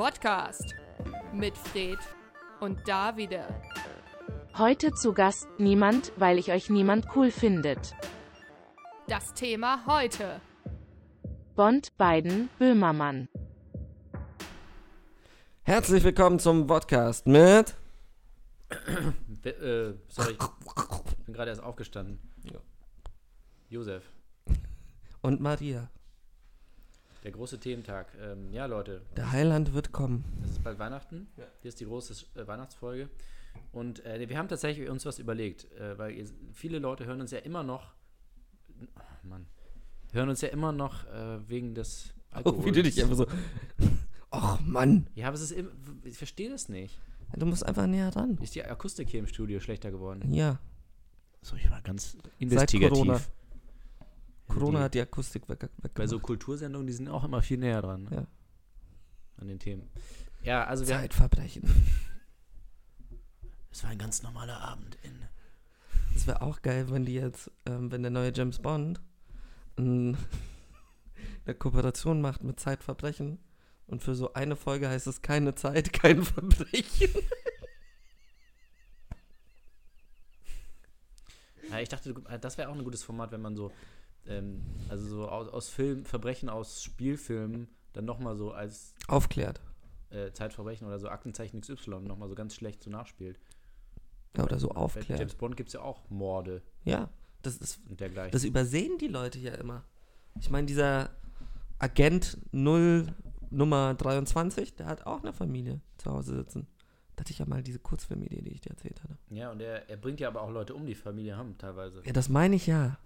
Podcast mit Fred und Davide. Heute zu Gast niemand, weil ich euch niemand cool findet. Das Thema heute. Bond Biden Böhmermann. Herzlich willkommen zum Podcast mit. Äh, sorry, ich bin gerade erst aufgestanden. Ja. Josef, Und Maria. Der große Thementag. Ähm, ja, Leute, Der Heiland wird kommen. es ist bald Weihnachten. Hier ist die große äh, Weihnachtsfolge. Und äh, wir haben tatsächlich uns was überlegt, äh, weil ihr, viele Leute hören uns ja immer noch. Oh Mann. Hören uns ja immer noch äh, wegen des Oh, wie du dich einfach so. Och, Mann. Ja, aber es ist im, ich verstehe das nicht. Du musst einfach näher ran. Ist die Akustik hier im Studio schlechter geworden? Ja. So, ich war ganz Seit investigativ. Corona. Die- hat die Akustik weg, weg Bei so Kultursendungen, die sind auch immer viel näher dran. ne? Ja. An den Themen. Ja, also. Zeitverbrechen. Es war ein ganz normaler Abend in. Das wäre auch geil, wenn die jetzt, ähm, wenn der neue James Bond ein- eine Kooperation macht mit Zeitverbrechen und für so eine Folge heißt es keine Zeit, kein Verbrechen. Ja, ich dachte, das wäre auch ein gutes Format, wenn man so. Ähm, also so aus, aus Film, Verbrechen aus Spielfilmen dann nochmal so als Aufklärt. äh, Zeitverbrechen oder so Aktenzeichen XY nochmal so ganz schlecht so nachspielt. Ja, oder so Bei aufklärt. James Bond gibt es ja auch Morde Ja, das ist und dergleichen. Das übersehen die Leute ja immer. Ich meine, dieser Agent 0 Nummer 23, der hat auch eine Familie zu Hause sitzen. Da hatte ich ja mal diese Kurzfilmidee, die ich dir erzählt hatte. ja, und er, er bringt ja aber auch Leute um, die Familie haben teilweise. Ja, das meine ich ja.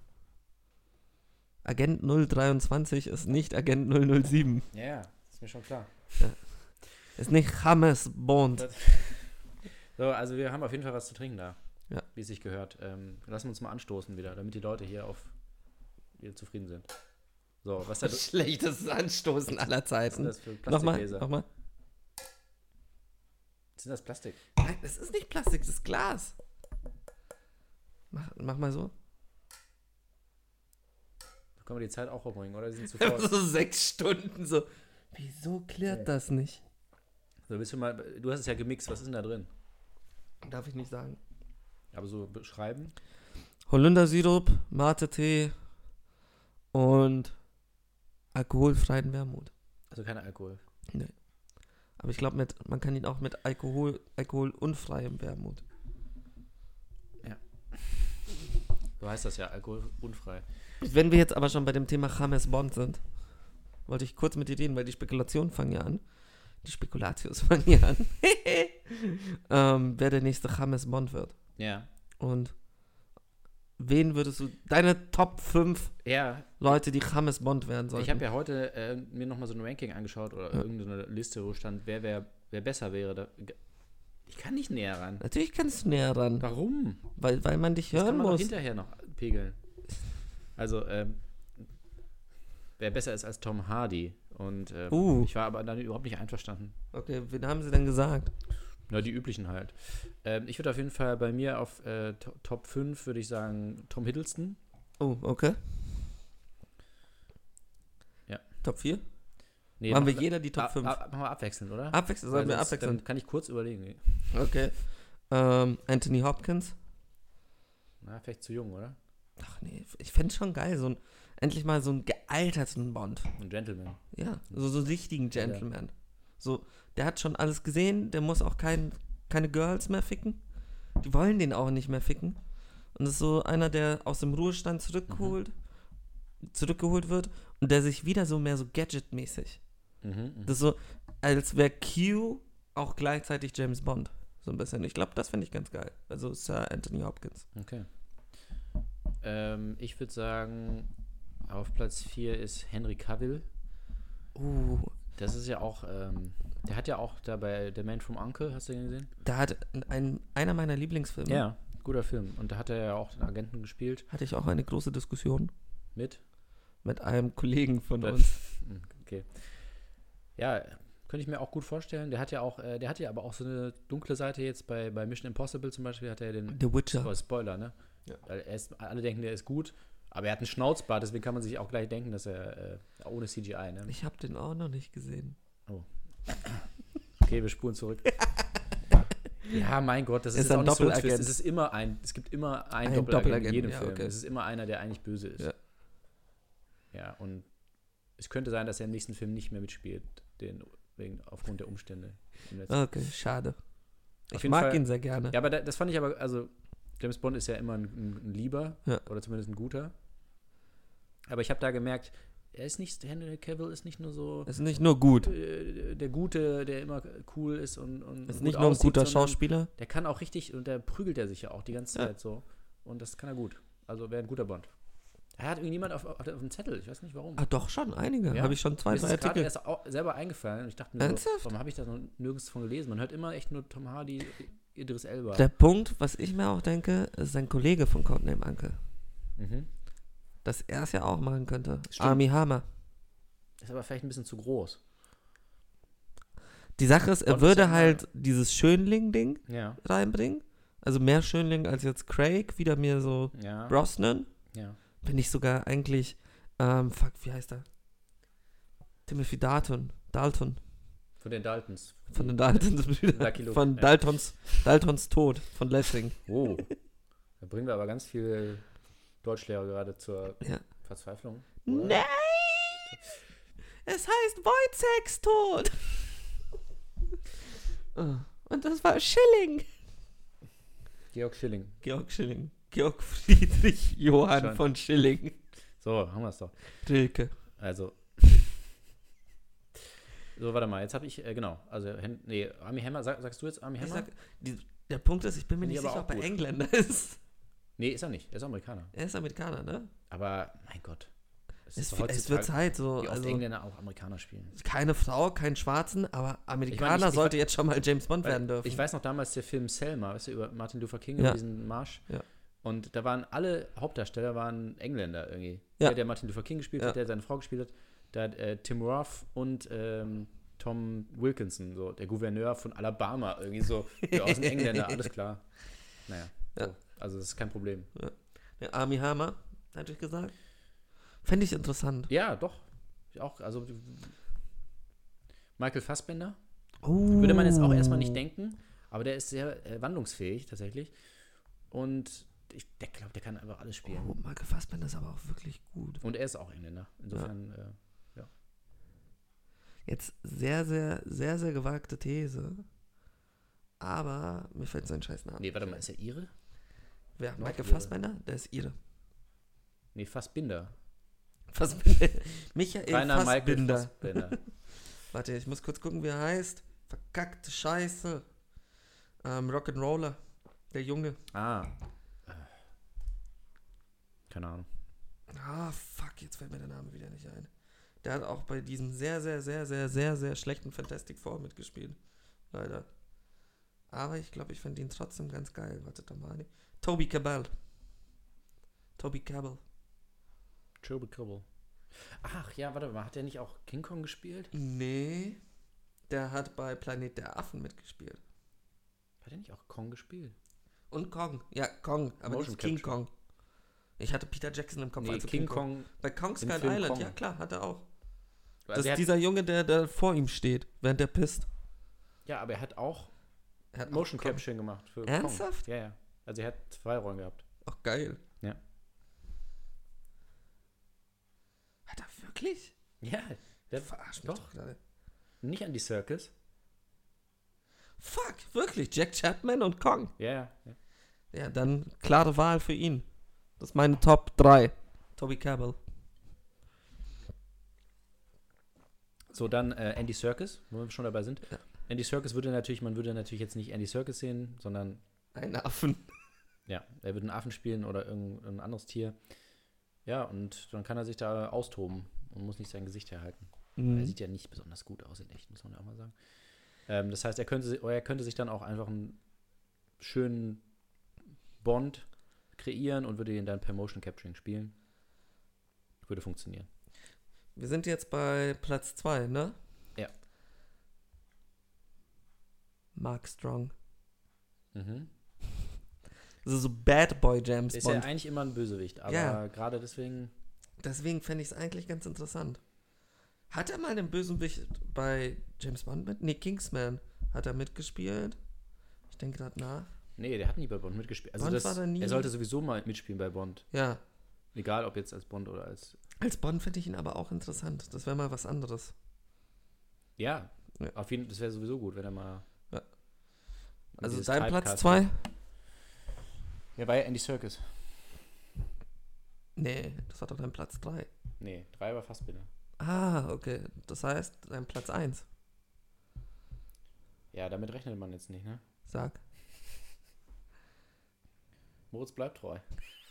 Agent 023 ist nicht Agent 007. Ja, ja, ist mir schon klar. Ist nicht James Bond. Das- So, also wir haben auf jeden Fall was zu trinken da. Ja. Wie es sich gehört. Ähm, lassen wir uns mal anstoßen wieder, damit die Leute hier auf wieder zufrieden sind. So, was ist da Schlechtes Anstoßen aller was sind Zeiten. das für Nochmal, Plastikgläser? nochmal. Sind das Plastik? Nein, das ist nicht Plastik, das ist Glas. Mach, mach mal so. Können wir die Zeit auch umbringen, oder? Die sind zu voll. so sechs Stunden so. Wieso klärt das nicht? so, willst du mal, du hast es ja gemixt, was ist denn da drin? Darf ich nicht sagen. Aber so beschreiben? Holundersirup, Mate-Tee und alkoholfreien Wermut. Also kein Alkohol. Aber ich glaube, mit- man kann ihn auch mit Alkohol, alkoholunfreiem Wermut. So heißt das ja, alkoholunfrei. Wenn wir jetzt aber schon bei dem Thema James Bond sind, wollte ich kurz mit dir reden, weil die Spekulationen fangen ja an. Die Spekulatius fangen ja an. ähm, wer der nächste James Bond wird. Ja. Und wen würdest du, deine Top 5 Ja, Leute, die James Bond werden sollten? ich habe ja heute äh, mir nochmal so ein Ranking angeschaut oder Ja. irgendeine Liste, wo stand, wer, wer, wer besser wäre. Da, ich kann nicht näher ran. Natürlich kannst du näher ran, Warum? weil, weil man dich Das hören kann man muss. hinterher noch pegeln. Also, ähm, wer besser ist als Tom Hardy. Und ähm, Uh. ich war aber dann überhaupt nicht einverstanden. Okay, wen haben sie denn gesagt? Na, die üblichen halt. Ähm, ich würde auf jeden Fall bei mir auf äh, To- Top 5 würde ich sagen Tom Hiddleston. Oh, okay. Ja. Top 4? Nee, Machen wir jeder die Top ab- 5? ab- Machen wir abwechselnd, oder? Abwechselnd, sollen wir abwechselnd? Dann kann ich kurz überlegen. Okay. Ähm, Anthony Hopkins. Na, vielleicht zu jung, oder? Ach nee, ich fände schon geil, so ein, endlich mal so einen gealterten Bond. Ein Gentleman. Ja, so, so einen richtigen Gentleman. So, der hat schon alles gesehen, der muss auch kein, keine Girls mehr ficken. Die wollen den auch nicht mehr ficken. Und das ist so einer, der aus dem Ruhestand zurückgeholt, zurückgeholt wird und der sich wieder so mehr so Gadget-mäßig. Mhm, mhm. Das ist so, als wäre Q auch gleichzeitig James Bond. So ein bisschen. Ich glaube, das finde ich ganz geil. Also Sir Anthony Hopkins. Okay. Ähm, ich würde sagen, auf Platz 4 ist Henry Cavill. Uh, Das ist ja auch, ähm, der hat ja auch da bei The Man from Uncle, hast du den gesehen? da hat ein, einer meiner Lieblingsfilme, Ja, guter Film. Und da hat er ja auch den Agenten gespielt hatte ich auch eine große Diskussion mit. mit einem Kollegen von Ja. uns. Hm, Okay. Ja, könnte ich mir auch gut vorstellen. Der hat ja auch, äh, der hat ja aber auch so eine dunkle Seite jetzt bei, bei Mission Impossible zum Beispiel, hat er den The Witcher. Oh, Spoiler, ne? Ja. Weil er ist, alle denken, der ist gut, aber er hat einen Schnauzbart, deswegen kann man sich auch gleich denken, dass er äh, ohne CGI, ne? Ich habe den auch noch nicht gesehen. Okay, wir spulen zurück. ja, mein Gott, das ist, Ist ein auch nicht so. Doppelagent. Es ist immer ein, es gibt immer einen Ein Doppelagent, Doppelagent, in jedem ja, Film. okay. Es ist immer einer, der eigentlich böse ist. Ja. Ja, und es könnte sein, dass er im nächsten Film nicht mehr mitspielt, den, wegen, aufgrund der Umstände. Okay, schade. Auf Ich mag Fall- ihn sehr gerne. Ja, aber da, das fand ich aber, also James Bond ist ja immer ein, ein, ein Lieber Ja. oder zumindest ein guter. Aber ich habe da gemerkt, er ist nicht, Henry Cavill ist nicht nur so Ist nicht nur gut. äh, der Gute, der immer cool ist und, und Ist nicht nur ein aussieht, guter sondern Schauspieler. Der kann auch richtig, und da prügelt er sich ja auch die ganze Ja. Zeit so. Und das kann er gut. Also wäre ein guter Bond. Er hat irgendjemand auf, auf, auf dem Zettel, ich weiß nicht warum. Ah, doch schon, einige. Ja. Habe ich schon zwei, Mir ist drei Artikel. erst au- selber eingefallen und ich dachte mir, so, warum habe ich da noch nirgends von gelesen? Man hört immer echt nur Tom Hardy, Idris Elba. Der Punkt, was ich mir auch denke, ist sein Kollege von Codename Uncle. mhm. Dass er es ja auch machen könnte. Stimmt. Army Hammer. Ist aber vielleicht ein bisschen zu groß. Die Sache ist, er würde halt dieses Schönling-Ding Ja, reinbringen. Also mehr Schönling als jetzt Craig, wieder mir so ja, Brosnan. ja. Bin ich sogar eigentlich, ähm, fuck, wie heißt er? Timothy Dalton. Dalton. Von den Daltons. Von den Daltons Von. Daltons, Daltons Tod. Von Lessing. Oh. Da bringen wir aber ganz viel Deutschlehrer gerade zur Ja. Verzweiflung. oder? Nein! Es heißt Wojciechs Tod. Oh, Und das war Schilling. Georg Schilling. Georg Schilling. Georg Friedrich Johann Schon. von Schilling. So, haben wir es doch. Rilke. Also. So, warte mal, jetzt habe ich, äh, genau, also, nee, Army Hammer, sag, sagst du jetzt Army Ich Hammer? sag, die, der Punkt ist, ich bin mir nicht ich sicher, ob er. Engländer ist. nee, ist er nicht, er ist Amerikaner. Er ist Amerikaner, ne? Aber, mein Gott. Es, Es, es wird Zeit so. Wie Also, Engländer auch Amerikaner spielen. keine Frau, keinen Schwarzen, aber Amerikaner Ich mein, ich- ich- sollte jetzt schon mal James Bond werden dürfen. Ich weiß noch damals der Film Selma, weißt du, über Martin Luther King Ja. und diesen Marsch. Ja. Und da waren alle Hauptdarsteller waren Engländer irgendwie. Ja. Der, der Martin Luther King gespielt Ja. hat, der seine Frau gespielt hat, da hat äh, Tim Roth und ähm, Tom Wilkinson, so der Gouverneur von Alabama, irgendwie so, ja, aus den Engländer, alles klar. Naja, Ja. so. also das ist kein Problem. Der Army Hammer, hatte ich gesagt. Fände ich interessant. Ja, doch. Ich auch, also Michael Fassbender, Oh. Würde man jetzt auch erstmal nicht denken, aber der ist sehr äh, wandlungsfähig tatsächlich. Und ich der glaube, der kann einfach alles spielen. Oh, Michael Fassbender ist aber auch wirklich gut. Und er ist auch Engländer. Insofern, äh, Jetzt sehr, sehr, sehr, sehr gewagte These. Aber mir fällt sein scheiß Name. nee, warte mal, ist er Ihre? Wer? Michael Nordire. Fassbender? Der ist ihre. Nee, Fassbinder. Fassbinder. Michael Rainer Michael Fassbinder. Fassbinder. Warte, ich muss kurz gucken, wie er heißt. Verkackte Scheiße. Ähm, Rock'n'Roller. Der Junge. ah. Äh, Keine Ahnung. Ah, fuck, jetzt fällt mir der Name wieder nicht ein. Der hat auch bei diesem sehr, sehr, sehr, sehr, sehr, sehr schlechten Fantastic Four mitgespielt. Leider. Aber ich glaube, ich fand ihn trotzdem ganz geil. Warte doch mal. Toby Cabell. Toby Cabell. Trouble Trouble. Ach ja, warte mal, hat der nicht auch King Kong gespielt? Nee. Der hat bei Planet der Affen mitgespielt. Hat der nicht auch Kong gespielt? Und Kong. Ja, Kong. Aber Motion nicht King Capture. Kong. Ich hatte Peter Jackson im Kopf. Nee, als King Kong. Bei Kong Skull Island. Kong. Ja, klar, hat er auch. Das Also ist er dieser Junge, der, der vor ihm steht, während der pisst. ja, aber er hat auch Er hat Motion auch. Capturing gemacht. Für Ernsthaft? Kong. Ja, ja. Also er hat zwei Rollen gehabt. Ach, geil. Ja. Hat er wirklich? Ja, der Verarsch mich doch. doch gerade. nicht an die Circus. Fuck, wirklich. Jack Chapman und Kong. Ja, ja. ja. Ja, dann klare Wahl für ihn. Das ist meine Top 3. Toby Cabell. So, dann äh, Andy Serkis, wo wir schon dabei sind. Ja. Andy Serkis würde natürlich, man würde natürlich jetzt nicht Andy Serkis sehen, sondern Ein Affen. ja, er würde einen Affen spielen oder irgendein anderes Tier. Ja, und dann kann er sich da austoben und muss nicht sein Gesicht herhalten. Er Mhm. sieht ja nicht besonders gut aus in echt, muss man ja auch mal sagen. Ähm, das heißt, er könnte, er könnte sich dann auch einfach einen schönen Bond kreieren und würde ihn dann per Motion Capturing spielen. Würde funktionieren. Wir sind jetzt bei Platz 2, ne? Ja. Mark Strong. Mhm. Also so Bad Boy James Ist ja Bond. eigentlich immer ein Bösewicht, aber Ja. gerade deswegen. Deswegen fände ich es eigentlich ganz interessant. Hat er mal einen Bösewicht bei James Bond mit? Nee, Kingsman Hat er mitgespielt? Ich denke gerade nach. Nee, der hat nie bei Bond mitgespielt. Also Bond das, war da nie- er sollte sowieso mal mitspielen bei Bond. Ja. Egal, ob jetzt als Bond oder als. Als Bond finde ich ihn aber auch interessant. Das wäre mal was anderes. Ja, Ja. auf jeden das wäre sowieso gut, wenn er mal. Ja. Also dein Platz Typecast- 2? Ja, war ja Andy Circus. Nee, das war doch dein Platz 3. Nee, drei war Fassbinder. Ah, okay. Das heißt, dein Platz 1. Ja, damit rechnet man jetzt nicht, ne? Sag. Moritz bleibt treu.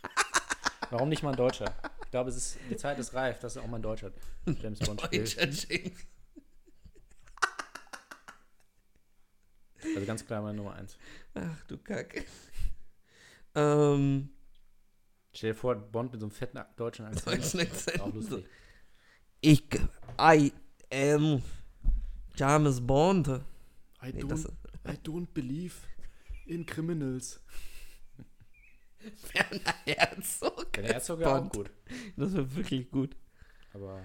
Warum nicht mal ein Deutscher? Ich glaube, es ist, die Zeit ist reif, dass auch mal ein Deutscher James Bond spielt. Deutscher James. Also ganz klar meine Nummer eins. Ach du Kacke. Ähm, Stell dir vor, Bond mit so einem fetten deutschen Akzent. Deutschen Akzent. Auch lustig. ich, I am James Bond. I Nee, don't, das, I don't believe in criminals. Werner Herzog. Der Herzog wäre auch gut. Das wäre wirklich gut. Aber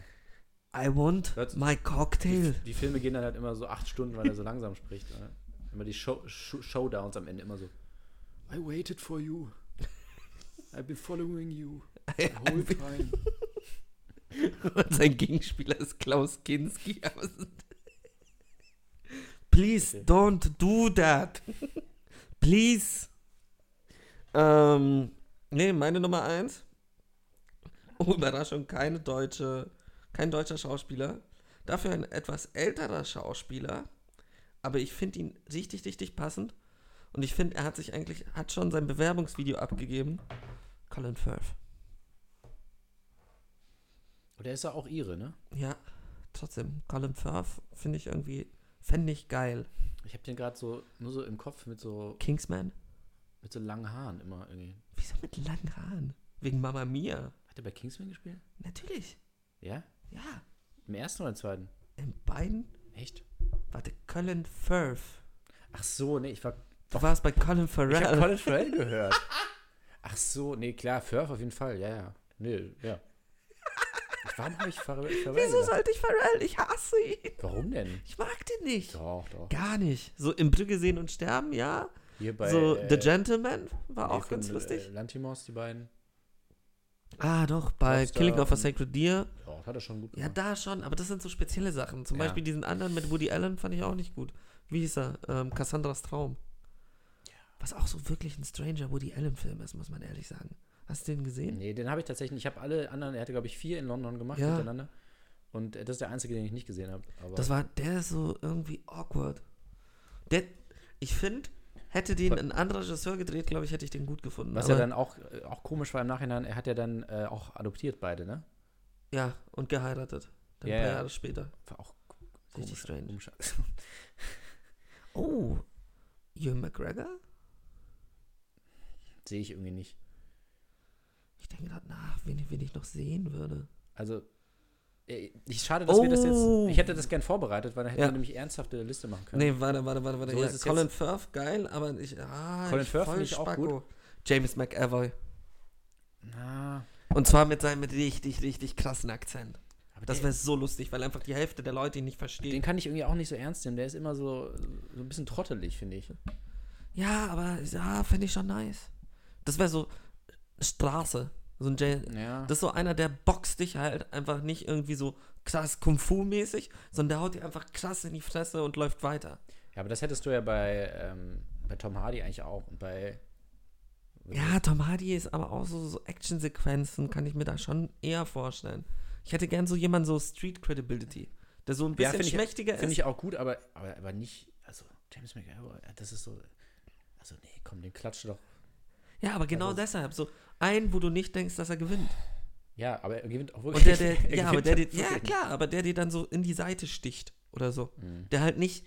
I want Das- my die, cocktail. die Filme gehen dann halt immer so acht Stunden, weil er so langsam spricht. Ne? Immer die Show, Show, Showdowns am Ende immer so. I waited for you. I've been following you the whole time. Und sein Gegenspieler ist Klaus Kinski. Please Okay. don't do that. Please. Ähm, nee, meine Nummer eins. Oh, Überraschung, keine deutsche, kein deutscher Schauspieler. Dafür ein etwas älterer Schauspieler. Aber ich finde ihn richtig, richtig passend. Und ich finde, er hat sich eigentlich, hat schon sein Bewerbungsvideo abgegeben. Colin Firth. Und der ist ja auch ihre, ne? Ja, trotzdem, Colin Firth finde ich irgendwie, fände ich geil. Ich habe den gerade so nur so im Kopf mit so Kingsman? Mit so langen Haaren immer irgendwie. Wieso mit langen Haaren? Wegen Mama Mia. Hat er bei Kingsman gespielt? Natürlich. Ja? Ja, Im ersten oder im zweiten? in beiden. Echt? Warte, Colin Firth. Ach so, nee, ich war. Du warst bei Colin Ich habe Farrell. Colin Farrell gehört. Ach so, nee, klar, Firth auf jeden Fall, ja, ja. Nee, ja. Warum habe ich Farrell, Farrell Wieso gedacht? sollte ich Farrell? Ich hasse ihn. Warum denn? Ich mag den nicht. Doch, doch. Gar nicht. So im Brügge sehen und sterben, ja. Hier bei. so äh, The Gentleman war auch ganz lustig. Äh, Lantimos, die beiden. ah, doch, bei Lobster Killing of a Sacred Deer. Ja, das hat er schon gut Ja, gemacht. da schon, aber das sind so spezielle Sachen. Zum Ja. Beispiel diesen anderen mit Woody Allen fand ich auch nicht gut. Wie hieß er? Ähm, Cassandras Traum. Was auch so wirklich ein Stranger Woody Allen-Film ist, muss man ehrlich sagen. Hast du den gesehen? Nee, den habe ich tatsächlich nicht. Ich habe alle anderen, er hatte, glaube ich, vier in London gemacht Ja. hintereinander. Und äh, das ist der einzige, den ich nicht gesehen habe. Das war, der ist so irgendwie awkward. Der, ich finde, hätte den ein anderer Regisseur gedreht, glaube ich, hätte ich den gut gefunden. was ja dann auch, äh, auch komisch war im Nachhinein, er hat ja dann äh, auch adoptiert beide, ne? Ja, und geheiratet. Dann Ja, ein paar ja. Jahre später. War auch Richtig strange. komisch. Oh, Ewan McGregor? Sehe ich irgendwie nicht. Ich denke gerade nach, wen, ich- wen ich noch sehen würde. Also, ich schade, dass wir das Oh. jetzt. Ich hätte das gern vorbereitet, weil dann hätten Ja. wir nämlich ernsthafte Liste machen können. Nee, warte, warte, warte, warte. So ja, Colin Firth, geil, aber ich. Ah, Colin ich Firth finde ich auch Spacko. James McAvoy. Na, Und zwar mit seinem richtig, richtig krassen Akzent. aber Das wäre so lustig, weil einfach die Hälfte der Leute ihn nicht den verstehen. kann ich irgendwie auch nicht so ernst nehmen. Der ist immer so, so ein bisschen trottelig, finde ich. Ja, aber ja, finde ich schon nice. Das wäre so Straße. So ein Jay, Ja. Das ist so einer, der boxt dich halt einfach nicht irgendwie so krass Kung-Fu-mäßig, sondern der haut dir einfach krass in die Fresse und läuft weiter. ja, aber das hättest du ja bei, ähm, bei Tom Hardy eigentlich auch. Und bei. Ja, Tom Hardy ist aber auch so, so Actionsequenzen, kann ich mir da schon eher vorstellen. Ich hätte gern so jemanden so Street Credibility, der so ein Ja, bisschen ich- schmächtiger Finde ist. ich auch gut, aber, aber, aber nicht. Also, James McAvoy, das ist so. Also, nee, komm, den klatscht doch. Ja, aber genau Also- deshalb. So ein, wo du nicht denkst, dass er gewinnt. Ja, aber er gewinnt auch Und wirklich. der, der, er ja, aber der, der, ja klar, aber der dir dann so in die Seite sticht oder so. Mhm. Der halt nicht,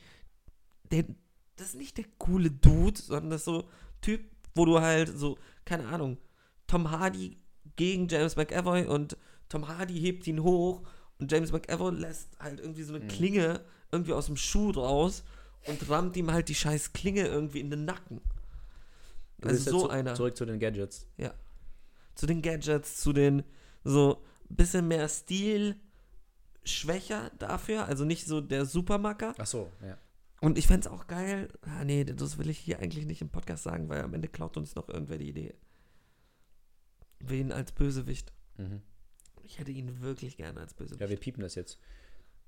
der, das ist nicht der coole Dude, sondern das ist so Typ, wo du halt so, keine Ahnung, Tom Hardy gegen James McAvoy und Tom Hardy hebt ihn hoch und James McAvoy lässt halt irgendwie so eine Mhm. Klinge irgendwie aus dem Schuh raus und rammt ihm halt die scheiß Klinge irgendwie in den Nacken. Also so zu- einer. Zurück zu den Gadgets. Zu den Gadgets, zu den so bisschen mehr Stil schwächer dafür, also nicht so der Supermacker Ach so, ja. Und ich fände es auch geil. Ah, nee, das will ich hier eigentlich nicht im Podcast sagen, weil am Ende klaut uns noch irgendwer die Idee. Wen als Bösewicht. Mhm. Ich hätte ihn wirklich gerne als Bösewicht. Ja, wir piepen das jetzt.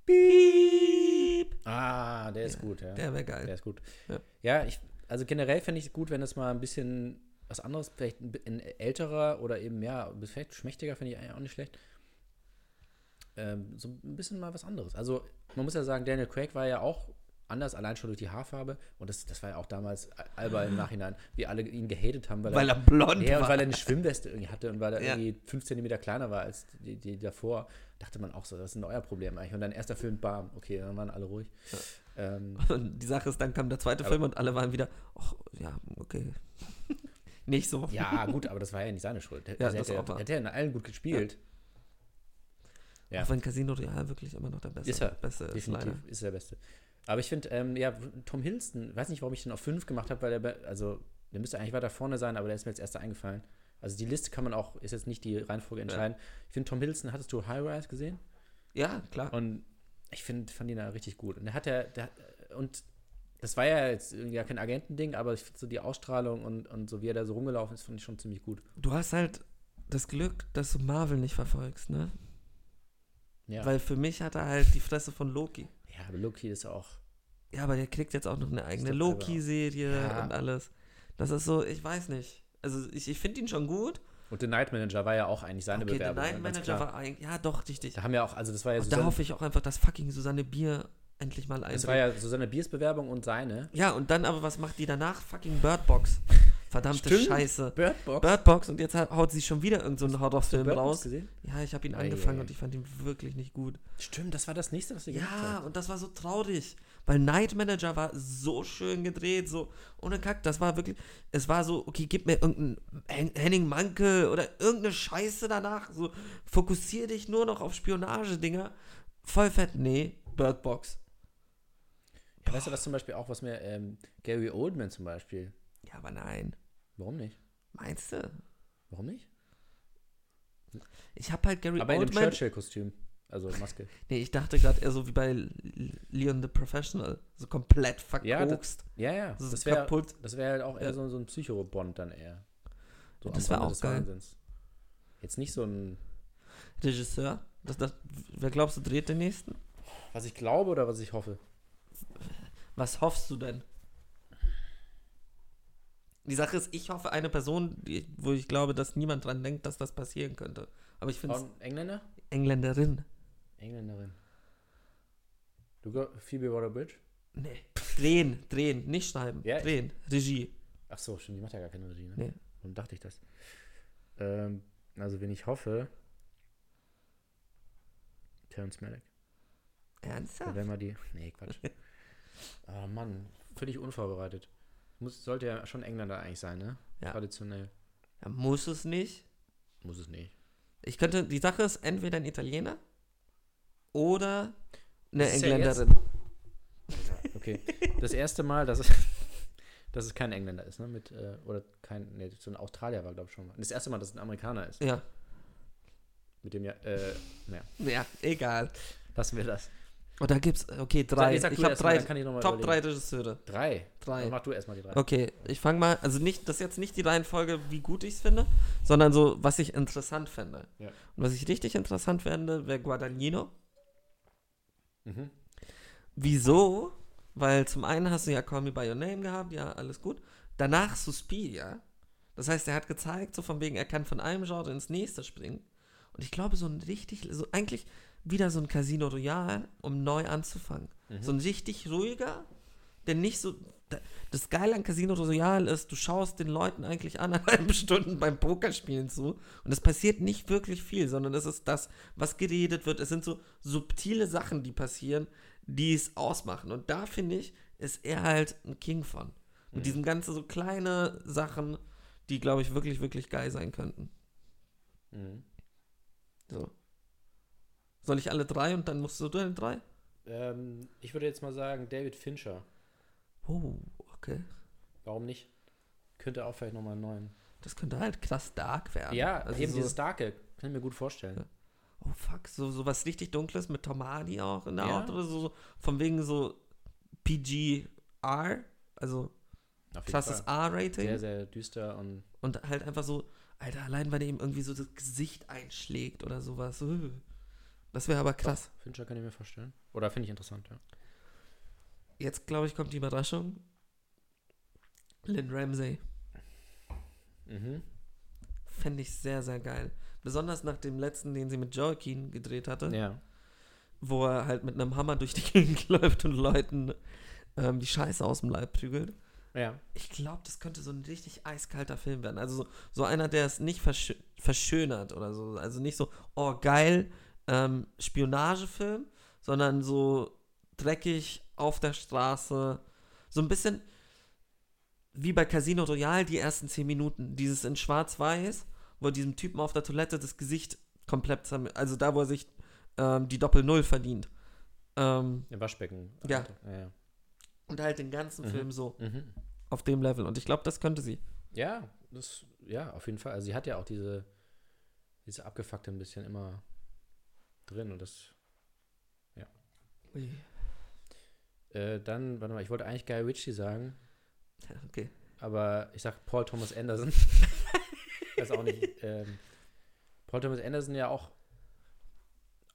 Piep. Ah, der ist gut, ja. Der wäre geil. Der ist gut. Ja. Ja, ich, also generell fände ich es gut, wenn es mal ein bisschen was anderes, vielleicht ein, älterer oder eben, ja, vielleicht schmächtiger, finde ich eigentlich auch nicht schlecht. Ähm, so ein bisschen mal was anderes. Also, man muss ja sagen, Daniel Craig war ja auch anders, allein schon durch die Haarfarbe. Und das, das war ja auch damals Alba im Nachhinein, wie alle ihn gehatet haben, weil, Weil er, er blond ja, und war. weil er eine Schwimmweste irgendwie hatte und weil er Ja. irgendwie 5 cm kleiner war als die, die davor, dachte man auch so, das ist ein euer Problem eigentlich. Und dann erster Film, bam, okay, dann waren alle ruhig. Ähm, Und die Sache ist, dann kam der zweite Film und alle waren wieder, ach, ja, okay. nicht so. Ja, gut, aber das war ja nicht seine Schuld. Ja, der das hat, auch ja, hat ja in allen gut gespielt. Ja, Auch wenn Casino Real wirklich immer noch der beste, ist er. beste ist, leider. definitiv ist er der Beste. Aber ich finde, ähm, ja, Tom Hiddleston, weiß nicht, warum ich den auf 5 gemacht habe, weil der, also, der müsste eigentlich weiter vorne sein, aber der ist mir jetzt erst eingefallen. Also die Liste kann man auch, ist jetzt nicht die Reihenfolge entscheiden. Ich finde, Tom Hiddleston, hattest du High Rise gesehen? Ja, klar. Und ich find, fand ihn da richtig gut. Und der hat ja, der, und das war ja jetzt ja kein Agentending, aber ich finde so die Ausstrahlung und, und so wie er da so rumgelaufen ist, fand ich schon ziemlich gut. Du hast halt das Glück, dass du Marvel nicht verfolgst, ne? Ja, Weil für mich hat er halt die Fresse von Loki. ja aber Loki ist auch. Ja, aber der kriegt jetzt auch noch eine eigene Loki-Serie Ja. und alles. Das ist so, ich weiß nicht. Also ich, ich finde ihn schon gut. Und The Night Manager war ja auch eigentlich seine okay, der Bewerbung. Night ne, Manager war eigentlich, ja doch, richtig. Da haben ja auch, also das war ja Und da Susanne, hoffe ich auch einfach, dass fucking Susanne Bier endlich mal das eintritt. war ja Susanne Biers Bewerbung und seine. Ja, und dann aber, was macht die danach? Fucking Birdbox. Verdammte Stimmt. Scheiße. Birdbox. Birdbox und jetzt haut sie schon wieder irgendeinen so einen Horrorfilm raus. gesehen? Ja, ich habe ihn Ei, angefangen ei, ei. und ich fand ihn wirklich nicht gut. Stimmt, das war das nächste, was du gemacht Ja, hast. und das war so traurig. Weil Night Manager war so schön gedreht, so ohne Kack. Das war wirklich, es war so, okay, gib mir irgendeinen Hen Henning Manke oder irgendeine Scheiße danach. So, fokussier dich nur noch auf Spionagedinger. Voll fett. Nee, Bird Box. Ja, weißt du, was zum Beispiel auch, was mir ähm, Gary Oldman zum Beispiel. Ja, aber nein. Warum nicht? Meinst du? Warum nicht? Ich habe halt Gary Aber in dem Oldman. Churchill-Kostüm. Also Maske. Nee, ich dachte gerade eher so wie bei Leon the Professional. So komplett Ja, verkokst. Ja, ja. So Das wäre das wär halt auch eher Ja. so, so ein Psycho-Bond dann eher. So Das am wär Rande auch geil. Wahnsinns. Jetzt nicht so ein, Regisseur. Das, das, wer glaubst du dreht den nächsten? was ich glaube oder was ich hoffe. Was hoffst du denn? Die Sache ist, ich hoffe eine Person, die, wo ich glaube, dass niemand dran denkt, dass das passieren könnte. Aber ich finde es Engländer? Engländerin. Engländerin. Du Phoebe Water-Bridge? Nee. Drehen, drehen, nicht schreiben. Ja, drehen. Regie. Ach so, stimmt, die macht ja gar keine Regie, ne? Nee. Warum dachte ich das? Ähm, also, wenn ich hoffe. Terrence Malick. Ernsthaft? Wenn wir die. Nee, Quatsch. Ah, Mann, völlig unvorbereitet. Muss, sollte ja schon Engländer eigentlich sein, ne? Ja. Traditionell. Ja, muss es nicht. Muss es nicht. Ich könnte, die Sache ist entweder ein Italiener oder eine ist Engländerin. Okay. Das erste Mal, dass es, dass es kein Engländer ist, ne? Mit, äh, oder kein. Nee, so ein Australier war, glaube ich, schon mal. Das erste Mal, dass es ein Amerikaner ist. Ja. Mit dem ja. Äh, naja, ja, egal. lassen wir das. Und da gibt's, okay, drei. ich sag ich du habe mal, drei, kann ich mal Top drei überlegen. Regisseure. Drei. Drei. Dann mach du erstmal die drei. Okay, ich fange mal, also nicht, das ist jetzt nicht die Reihenfolge, wie gut ich es finde, sondern so, was ich interessant fände. Ja. Und was ich richtig interessant fände, wäre Guadagnino. Mhm. Wieso? Weil zum einen hast du ja Call Me By Your Name gehabt, ja, alles gut. Danach Suspiria. Das heißt, er hat gezeigt, so von wegen, er kann von einem Genre ins nächste springen. Und ich glaube, so ein richtig, so eigentlich wieder so ein Casino Royale, um neu anzufangen. So ein richtig ruhiger, der nicht so. da- Das Geile an Casino Royale ist, du schaust den Leuten eigentlich anderthalb Stunden beim Pokerspielen zu und es passiert nicht wirklich viel, sondern es ist das, was geredet wird. Es sind so subtile Sachen, die passieren, die es ausmachen. Und da finde ich, ist er halt ein King von. Mit diesen ganzen so kleine Sachen, die, glaube ich, wirklich, wirklich geil sein könnten. Mhm. So. Soll ich alle drei und dann musst du deine drei? Ähm, ich würde jetzt mal sagen, David Fincher. Oh, okay. Warum nicht? Könnte auch vielleicht nochmal einen neuen. Das könnte halt krass dark werden. Ja, also eben so, dieses Starke. Kann ich mir gut vorstellen. Oh fuck, so, so was richtig Dunkles mit Tom Hardy auch in der Ja. Haut oder so, so. Von wegen so PGR, also krasses. R-Rating. Sehr, sehr düster und Und halt einfach so, Alter, allein weil der ihm irgendwie so das Gesicht einschlägt oder sowas. Das wäre aber krass. Fincher kann ich mir vorstellen. Oder finde ich interessant, ja. Jetzt, glaube ich, kommt die Überraschung. Lynn Ramsey. Mhm. Fände ich sehr, sehr geil. Besonders nach dem letzten, den sie mit Joaquin gedreht hatte, Ja. wo er halt mit einem Hammer durch die Gegend läuft und Leuten ähm, die Scheiße aus dem Leib prügelt. Ja. Ich glaube, das könnte so ein richtig eiskalter Film werden. Also so, so einer, der es nicht versch verschönert oder so. Also nicht so, oh geil, ähm, Spionagefilm, sondern so dreckig auf der Straße. So ein bisschen wie bei Casino Royale die ersten zehn Minuten. Dieses in Schwarz-Weiß, wo er diesem Typen auf der Toilette das Gesicht komplett Also da, wo er sich ähm, die Doppel-Null verdient. Ähm, Im Waschbecken. Ja. ja, ja. und halt den ganzen Mhm. Film so Mhm. auf dem Level. Und ich glaube, das könnte sie. Ja, das, ja, auf jeden Fall. Also sie hat ja auch diese, diese abgefuckte ein bisschen immer drin und das. Äh, dann, warte mal, ich wollte eigentlich Guy Ritchie sagen, Ja, okay. aber ich sag Paul Thomas Anderson. Weiß auch nicht. Ähm, Paul Thomas Anderson ja auch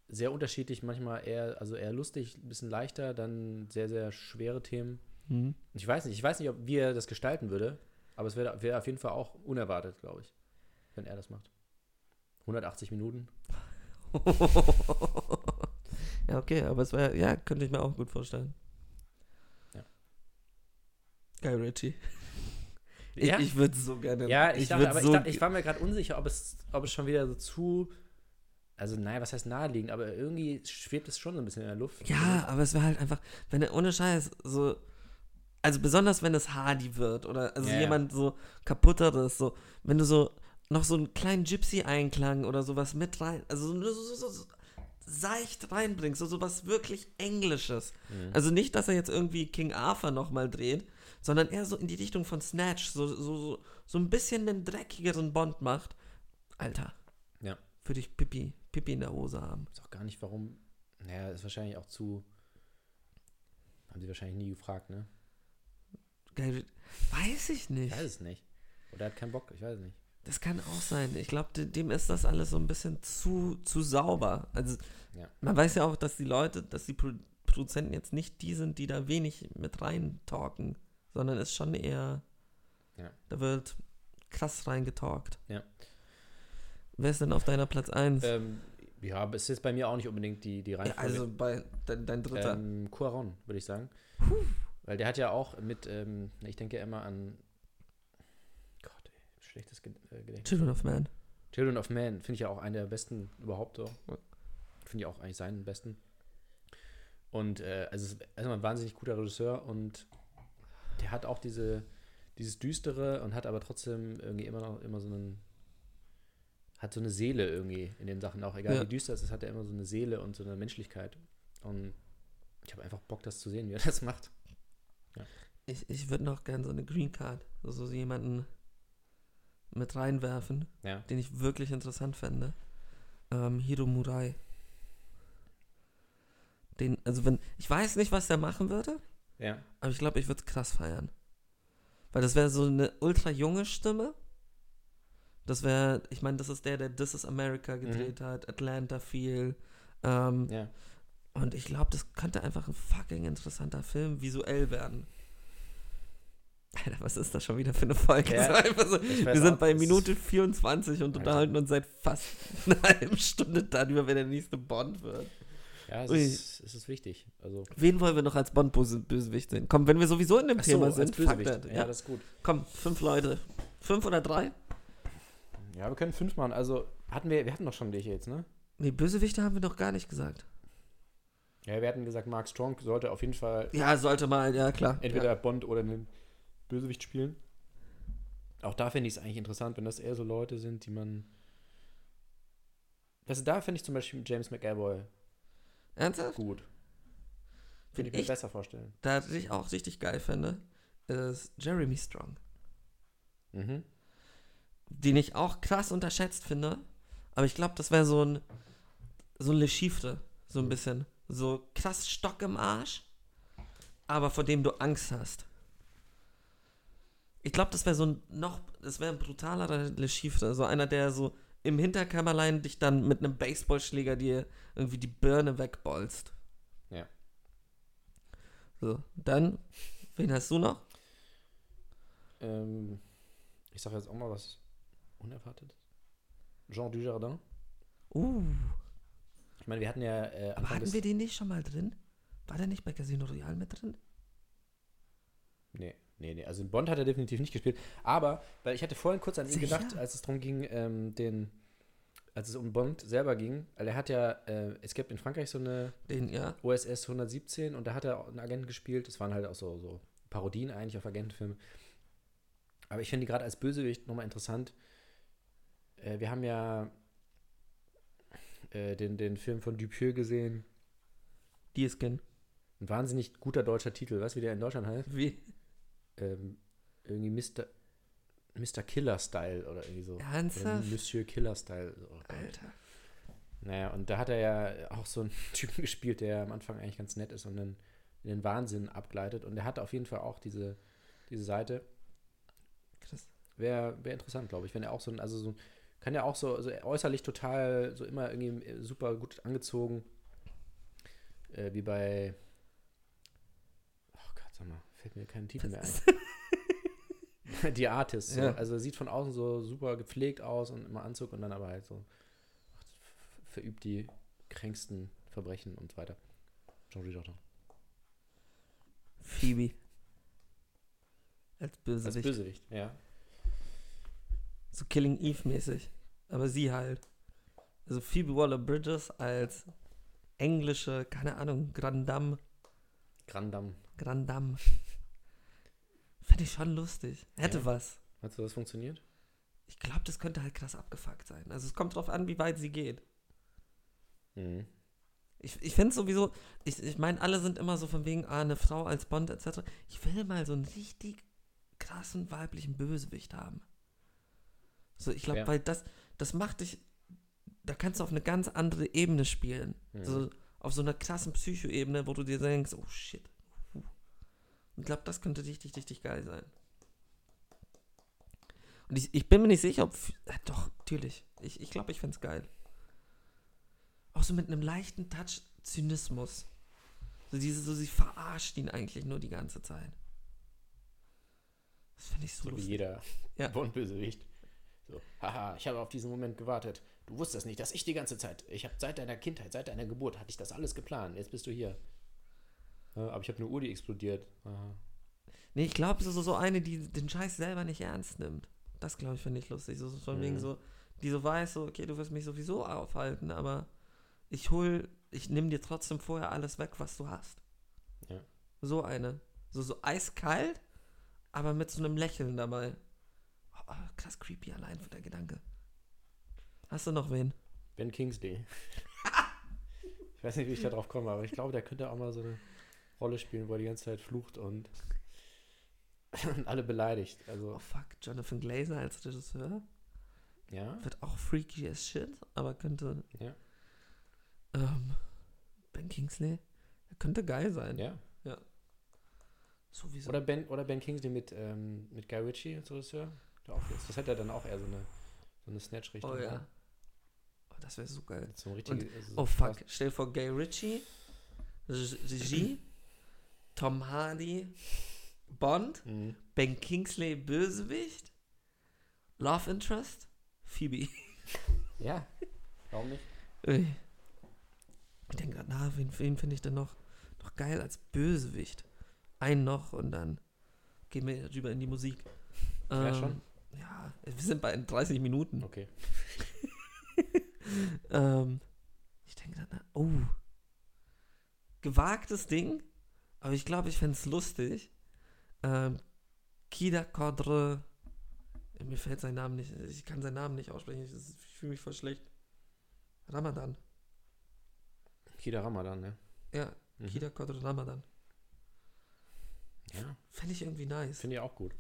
sehr unterschiedlich, manchmal eher, also eher lustig, ein bisschen leichter, dann sehr, sehr schwere Themen. Mhm. Ich weiß nicht, ich weiß nicht, ob wie er das gestalten würde, aber es wäre wär auf jeden Fall auch unerwartet, glaube ich, wenn er das macht. 180 Minuten. ja, okay, aber es wäre, ja, könnte ich mir auch gut vorstellen. Guy Ritchie. Ich, Ja. ich würde so gerne. Ja, ich, dachte, würd aber so ich, dachte, ich war mir gerade unsicher, ob es, ob es schon wieder so zu, also nein, was heißt naheliegend, aber irgendwie schwebt es schon so ein bisschen in der Luft. Ja, aber es wäre halt einfach, wenn er ohne Scheiß so. Also besonders wenn es Hardy wird oder also ja. jemand so kaputteres, so, wenn du so noch so einen kleinen Gypsy-Einklang oder sowas mit rein, also so, so, so, so seicht reinbringst, so, so was wirklich Englisches. Mhm. Also nicht, dass er jetzt irgendwie King Arthur nochmal dreht, sondern eher so in die Richtung von Snatch, so, so, so, so ein bisschen einen dreckigeren Bond macht. Alter. Ja. Würde ich Pipi, Pipi in der Hose haben. Ich weiß auch gar nicht, warum. Naja, ist wahrscheinlich auch zu. Haben sie wahrscheinlich nie gefragt, ne? Weiß ich Ich nicht. weiß es nicht. Oder er hat keinen Bock, ich weiß es nicht. Das kann auch sein. Ich glaube, dem ist das alles so ein bisschen zu, zu sauber. Also, Ja. man weiß ja auch, dass die Leute, dass die Pro Produzenten jetzt nicht die sind, die da wenig mit rein talken, sondern es ist schon eher, Ja. da wird krass reingetalkt. Ja. Wer ist denn auf deiner Platz 1? Ähm, ja, aber es ist bei mir auch nicht unbedingt die, die ja, Reihenfolge. also bei dein, dein dritter. Ähm, Cuaron, würde ich sagen. Weil der hat ja auch mit, ähm, ich denke ja immer an. Gott, ey, schlechtes äh, Gedächtnis. Children of Man. Children of Man finde ich ja auch einen der besten überhaupt so. Finde ich auch eigentlich seinen besten. Und äh, also ist erstmal ein wahnsinnig guter Regisseur und der hat auch diese, dieses Düstere und hat aber trotzdem irgendwie immer noch immer so einen hat so eine Seele irgendwie in den Sachen auch. Egal Ja. wie düster es ist, hat er immer so eine Seele und so eine Menschlichkeit. Und ich habe einfach Bock, das zu sehen, wie er das macht. Ich, ich würde noch gern so eine Green Card, also so jemanden mit reinwerfen, Ja. den ich wirklich interessant fände. Ähm, Hiro Murai. Den, also wenn, ich weiß nicht, was der machen würde, Ja. aber ich glaube, ich würde es krass feiern. Weil das wäre so eine ultra junge Stimme. Das wäre, ich meine, das ist der, der This is America gedreht hat, Atlanta viel. Ähm, Ja. Und ich glaube, das könnte einfach ein fucking interessanter Film visuell werden. Alter, was ist das schon wieder für eine Folge? Ja, So wir sind auch, bei Minute 24 und unterhalten uns seit fast einer halben Stunde darüber, wer der nächste Bond wird. Ja, es Ui. ist, es ist wichtig. Also, Wen wollen wir noch als Bond-Bösewicht sehen? Komm, wenn wir sowieso in dem Ach so, Thema als sind, fuck Bösewicht. that. Ja, Ja. das ist gut. Komm, fünf Leute. Fünf oder drei? Ja, wir können fünf machen. Also, hatten wir, wir hatten doch schon welche jetzt, ne? Nee, Bösewichte haben wir noch gar nicht gesagt. Ja, wir hatten gesagt, Mark Strong sollte auf jeden Fall Ja, sollte mal, ja klar. entweder ja. Bond oder einen Bösewicht spielen. Auch da finde ich es eigentlich interessant, wenn das eher so Leute sind, die man. Also da finde ich zum Beispiel James McAvoy Ernsthaft? gut. Finde ich mir ich besser vorstellen. da ich auch richtig geil finde, ist Jeremy Strong. Mhm. Den ich auch krass unterschätzt finde. Aber ich glaube, das wäre so ein so ein Le Chiffre, so ein bisschen. So krass Stock im Arsch. aber vor dem du Angst hast. Ich glaube, das wäre so ein noch, das wäre ein brutaler Le Chiffre, so einer, der so im Hinterkämmerlein dich dann mit einem Baseballschläger dir irgendwie die Birne wegbolzt. Ja. So, dann, wen hast du noch? Ähm, ich sage jetzt auch mal was Unerwartetes. Jean Dujardin. Uh, Ich meine, wir hatten ja äh, aber hatten wir den nicht schon mal drin? War der nicht bei Casino Royale mit drin? Nee, nee, nee. Also in Bond hat er definitiv nicht gespielt. Aber, weil ich hatte vorhin kurz an ihn Sicher? gedacht, als es darum ging, ähm, den, als es um Bond selber ging, weil er hat ja, äh, es gibt in Frankreich so eine Den, ja. OSS 117 und da hat er auch einen Agenten gespielt. Das waren halt auch so, so Parodien eigentlich auf Agentenfilme. Aber ich finde die gerade als Bösewicht nochmal interessant. Äh, wir haben ja äh, den, den Film von Dupieux gesehen. Deerskin. Ein wahnsinnig guter deutscher Titel. Weißt du, wie der in Deutschland heißt? Wie? Ähm, irgendwie Mr. Mr. Killer Style oder irgendwie so. Oder Ernsthaft? Monsieur Killer Style. So. Alter. Naja, und da hat er ja auch so einen Typen gespielt, der am Anfang eigentlich ganz nett ist und dann in den Wahnsinn abgleitet. Und der hatte auf jeden Fall auch diese, diese Seite. Krass. Wäre wär interessant, glaube ich, wenn er auch so ein, also so, kann ja auch so also äußerlich total, so immer irgendwie äh, super gut angezogen. Äh, wie bei. Oh Gott, sag mal, fällt mir kein Titel mehr ein. Die Artist. So. Ja. Also sieht von außen so super gepflegt aus und immer Anzug und dann aber halt so verübt die kränksten Verbrechen und so weiter. Jean Dujardin. Phoebe. Als Als Bösewicht. Bösewicht, ja. So Killing Eve mäßig. Aber sie halt. Also Phoebe Waller-Bridges als englische, keine Ahnung, Grandam. Grandam. Grandam. Fände ich schon lustig. Hätte Ja. was. Du, das funktioniert? Ich glaube, das könnte halt krass abgefuckt sein. Also es kommt drauf an, wie weit sie geht. Mhm. Ich, ich finde sowieso, ich, ich meine, alle sind immer so von wegen, ah, eine Frau als Bond etc. Ich will mal so einen richtig krassen weiblichen Bösewicht haben. So, ich glaube, Ja. weil das, das macht dich, da kannst du auf eine ganz andere Ebene spielen. Mhm. So, auf so einer krassen Psycho-Ebene, wo du dir denkst, oh shit. Ich glaube, das könnte richtig, richtig geil sein. Und ich, ich bin mir nicht sicher, ob. Äh, doch, natürlich. Ich, ich glaube, ich fände es geil. Auch so mit einem leichten Touch Zynismus. So diese, so sie verarscht ihn eigentlich nur die ganze Zeit. Das finde ich so, So wie lustig. jeder Ja. Bond-Bösewicht. So, haha, ich habe auf diesen Moment gewartet. Du wusstest nicht, dass ich die ganze Zeit, ich habe seit deiner Kindheit, seit deiner Geburt, hatte ich das alles geplant. Jetzt bist du hier. Ja, aber ich habe eine Uhr, die explodiert. Aha. Nee, ich glaube, so, so, so eine, die den Scheiß selber nicht ernst nimmt. Das, glaube ich, finde ich lustig. So, so von Mhm. wegen so, die so weiß, so, okay, du wirst mich sowieso aufhalten, aber ich hol, ich nehme dir trotzdem vorher alles weg, was du hast. Ja. So eine. So, so eiskalt, aber mit so einem Lächeln dabei. Oh, oh, krass creepy allein für der Gedanke. Hast du noch wen? Ben Kingsley. ich weiß nicht, wie ich da drauf komme, aber ich glaube, der könnte auch mal so eine Rolle spielen, wo er die ganze Zeit flucht und, und alle beleidigt. Oh Also, fuck, Jonathan Glazer als Regisseur. ja. Wird auch freaky as shit, aber könnte. Ja. Ähm, ben Kingsley? Der könnte geil sein. Ja. Sowieso. Oder Ben, oder ben Kingsley mit, ähm, mit Guy Ritchie als Regisseur. Der auch jetzt. Das hätte er dann auch eher so eine, so eine Snatch-Richtung. oh ja. Oh, das wäre so geil. So richtige, also so Oh fuck, stell dir vor, Gay Ritchie, Re- Regie, Tom Hardy, Bond, Mhm. Ben Kingsley, Bösewicht, Love Interest, Phoebe. Ja, warum nicht? Ich denke gerade, na, wen, wen finde ich denn noch, noch geil als Bösewicht? Einen noch und dann gehen wir rüber in die Musik. Ja, schon? Ja, wir sind bei 30 Minuten. Okay. Ähm, ich denke dann, na, oh, gewagtes Ding, aber ich glaube, ich fände es lustig. Ähm, Kida Kodre, mir fällt sein Name nicht, ich kann seinen Namen nicht aussprechen, ich, ich fühle mich voll schlecht. Ramadan, Kida Ramadan, ne? ja, Mhm. Kida Kodre Ramadan. Ja, Fände ich irgendwie nice. finde ich auch gut.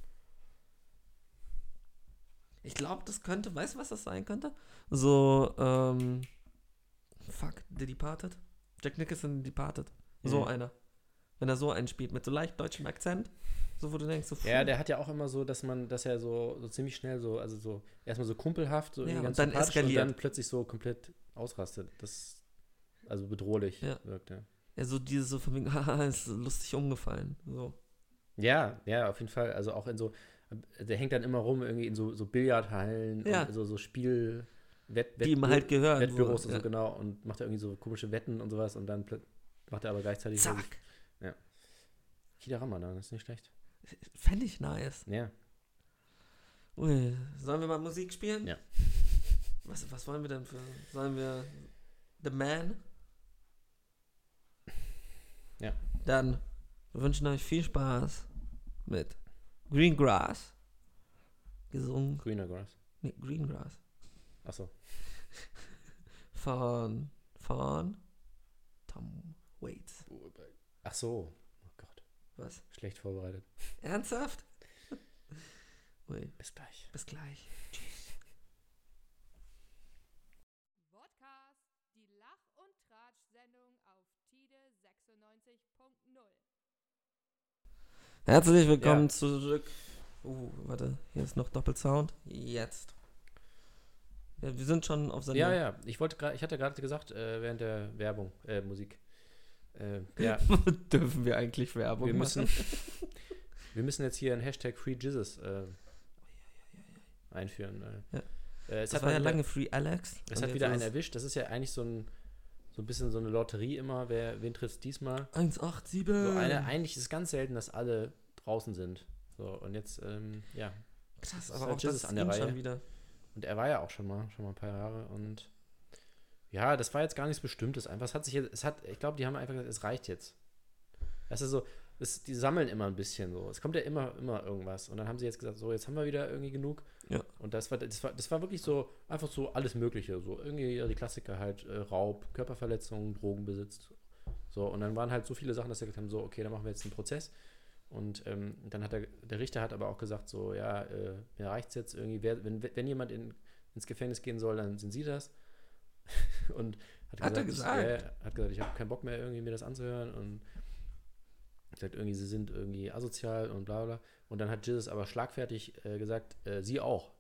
Ich glaube, das könnte, weißt du, was das sein könnte? So, ähm, fuck, The Departed? Jack Nicholson Departed. So Mhm. einer. Wenn er so einspielt, mit so leicht deutschem Akzent. So, wo du denkst, so, Ja, der hat ja auch immer so, dass man, dass er so, so ziemlich schnell so, also so erstmal so kumpelhaft, so Ja, und dann eskaliert. und dann plötzlich so komplett ausrastet. Das also bedrohlich Ja. wirkt, ja. ja, so dieses so von wegen, haha, ist lustig umgefallen. So. Ja, ja, auf jeden Fall. Also auch in so, der hängt dann immer rum irgendwie in so, so Billardhallen Ja. und so, so Spiel, Wett, Die ihm halt gehören. Wettbüros so, und ja. so genau und macht da irgendwie so komische Wetten und sowas und dann macht er aber gleichzeitig Zack. Kida Ramadan, ist nicht schlecht. Fände ich nice. Ja. Ui, sollen wir mal Musik spielen? Ja. Was, was wollen wir denn für. Sollen wir The Man? Ja. Dann wir wünschen euch viel Spaß mit Green Grass. Gesungen. Greener Grass. Nee, Green Grass. Achso. Von. Von. Tom Waits. Ach so. Oh. Was? Schlecht vorbereitet. Ernsthaft? Ui, Bis gleich. bis gleich. Podcast, die Lach- und Tratsch-Sendung auf Tide 96.0. Herzlich willkommen Ja. zurück. Uh, warte, hier ist noch Doppelsound. Jetzt. Ja, wir sind schon auf Sendung. Ja, ja. Ich wollte gerade, ich hatte gerade gesagt, äh, während der Werbung, äh, Musik. Äh, ja, Dürfen wir eigentlich Werbung wir müssen, machen? wir müssen jetzt hier ein Hashtag Free Jesus äh, einführen. Äh. Ja. Äh, es Das hat war ja lange Free Alex. Es hat wieder einen erwischt. Das ist ja eigentlich so ein, so ein bisschen so eine Lotterie immer. Wer, wen trifft diesmal? 187. So eine, eigentlich ist es ganz selten, dass alle draußen sind. So, und jetzt, ähm, ja. Krass, aber auch das Jesus ist an der Reihe. wieder. Und er war ja auch schon mal, schon mal ein paar Jahre und ja, das war jetzt gar nichts Bestimmtes. Einfach, es hat sich jetzt, es hat, ich glaube, die haben einfach gesagt, es reicht jetzt. Das ist so, es, die sammeln immer ein bisschen so. Es kommt ja immer, immer irgendwas. Und dann haben sie jetzt gesagt, so, jetzt haben wir wieder irgendwie genug. Ja. Und das war, das war, das war wirklich so, einfach so alles Mögliche. So irgendwie ja, die Klassiker halt, äh, Raub, Körperverletzung, Drogenbesitz. So, und dann waren halt so viele Sachen, dass sie gesagt haben, so, okay, dann machen wir jetzt einen Prozess. Und ähm, dann hat der, der Richter hat aber auch gesagt, so, ja, äh, mir reicht's jetzt irgendwie, wer, wenn, wenn jemand in, ins Gefängnis gehen soll, dann sind sie das. und hat, Hat er gesagt, gesagt? Ja, hat gesagt, ich habe keinen Bock mehr, irgendwie mir das anzuhören und sagt irgendwie, sie sind irgendwie asozial und bla bla. Und dann hat Jesus aber schlagfertig äh, gesagt, äh, sie auch.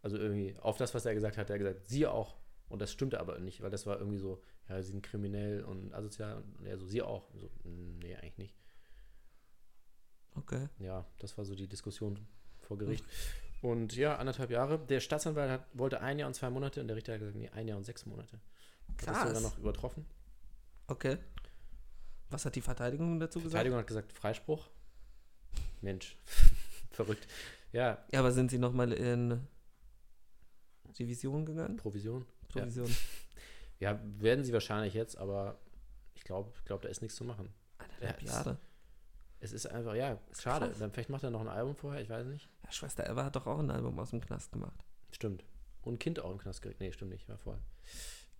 Also irgendwie, auf das, was er gesagt hat, hat er gesagt, sie auch. Und das stimmte aber nicht, weil das war irgendwie so, ja, sie sind kriminell und asozial und er so, sie auch. So, "Mm, nee, eigentlich nicht. Okay. Ja, das war so die Diskussion vor Gericht. Und ja, anderthalb Jahre. Der Staatsanwalt hat, wollte ein Jahr und zwei Monate und der Richter hat gesagt, nee, ein Jahr und sechs Monate. Hat das Krass. sogar noch übertroffen. Okay. Was hat die Verteidigung dazu Die gesagt? Verteidigung hat gesagt, Freispruch. Mensch, verrückt. Ja, Ja, aber sind sie nochmal in Revision gegangen? Provision. Ja. Provision. Ja, werden sie wahrscheinlich jetzt, aber ich glaube, ich glaub, da ist nichts zu machen. Ja, Jahre. Es ist einfach, ja, Ist schade. krass. Dann vielleicht macht er noch ein Album vorher, ich weiß nicht. Ja, Schwester Eva hat doch auch ein Album aus dem Knast gemacht. Stimmt. Und ein Kind auch im Knast gekriegt. Nee, stimmt nicht, war vorher.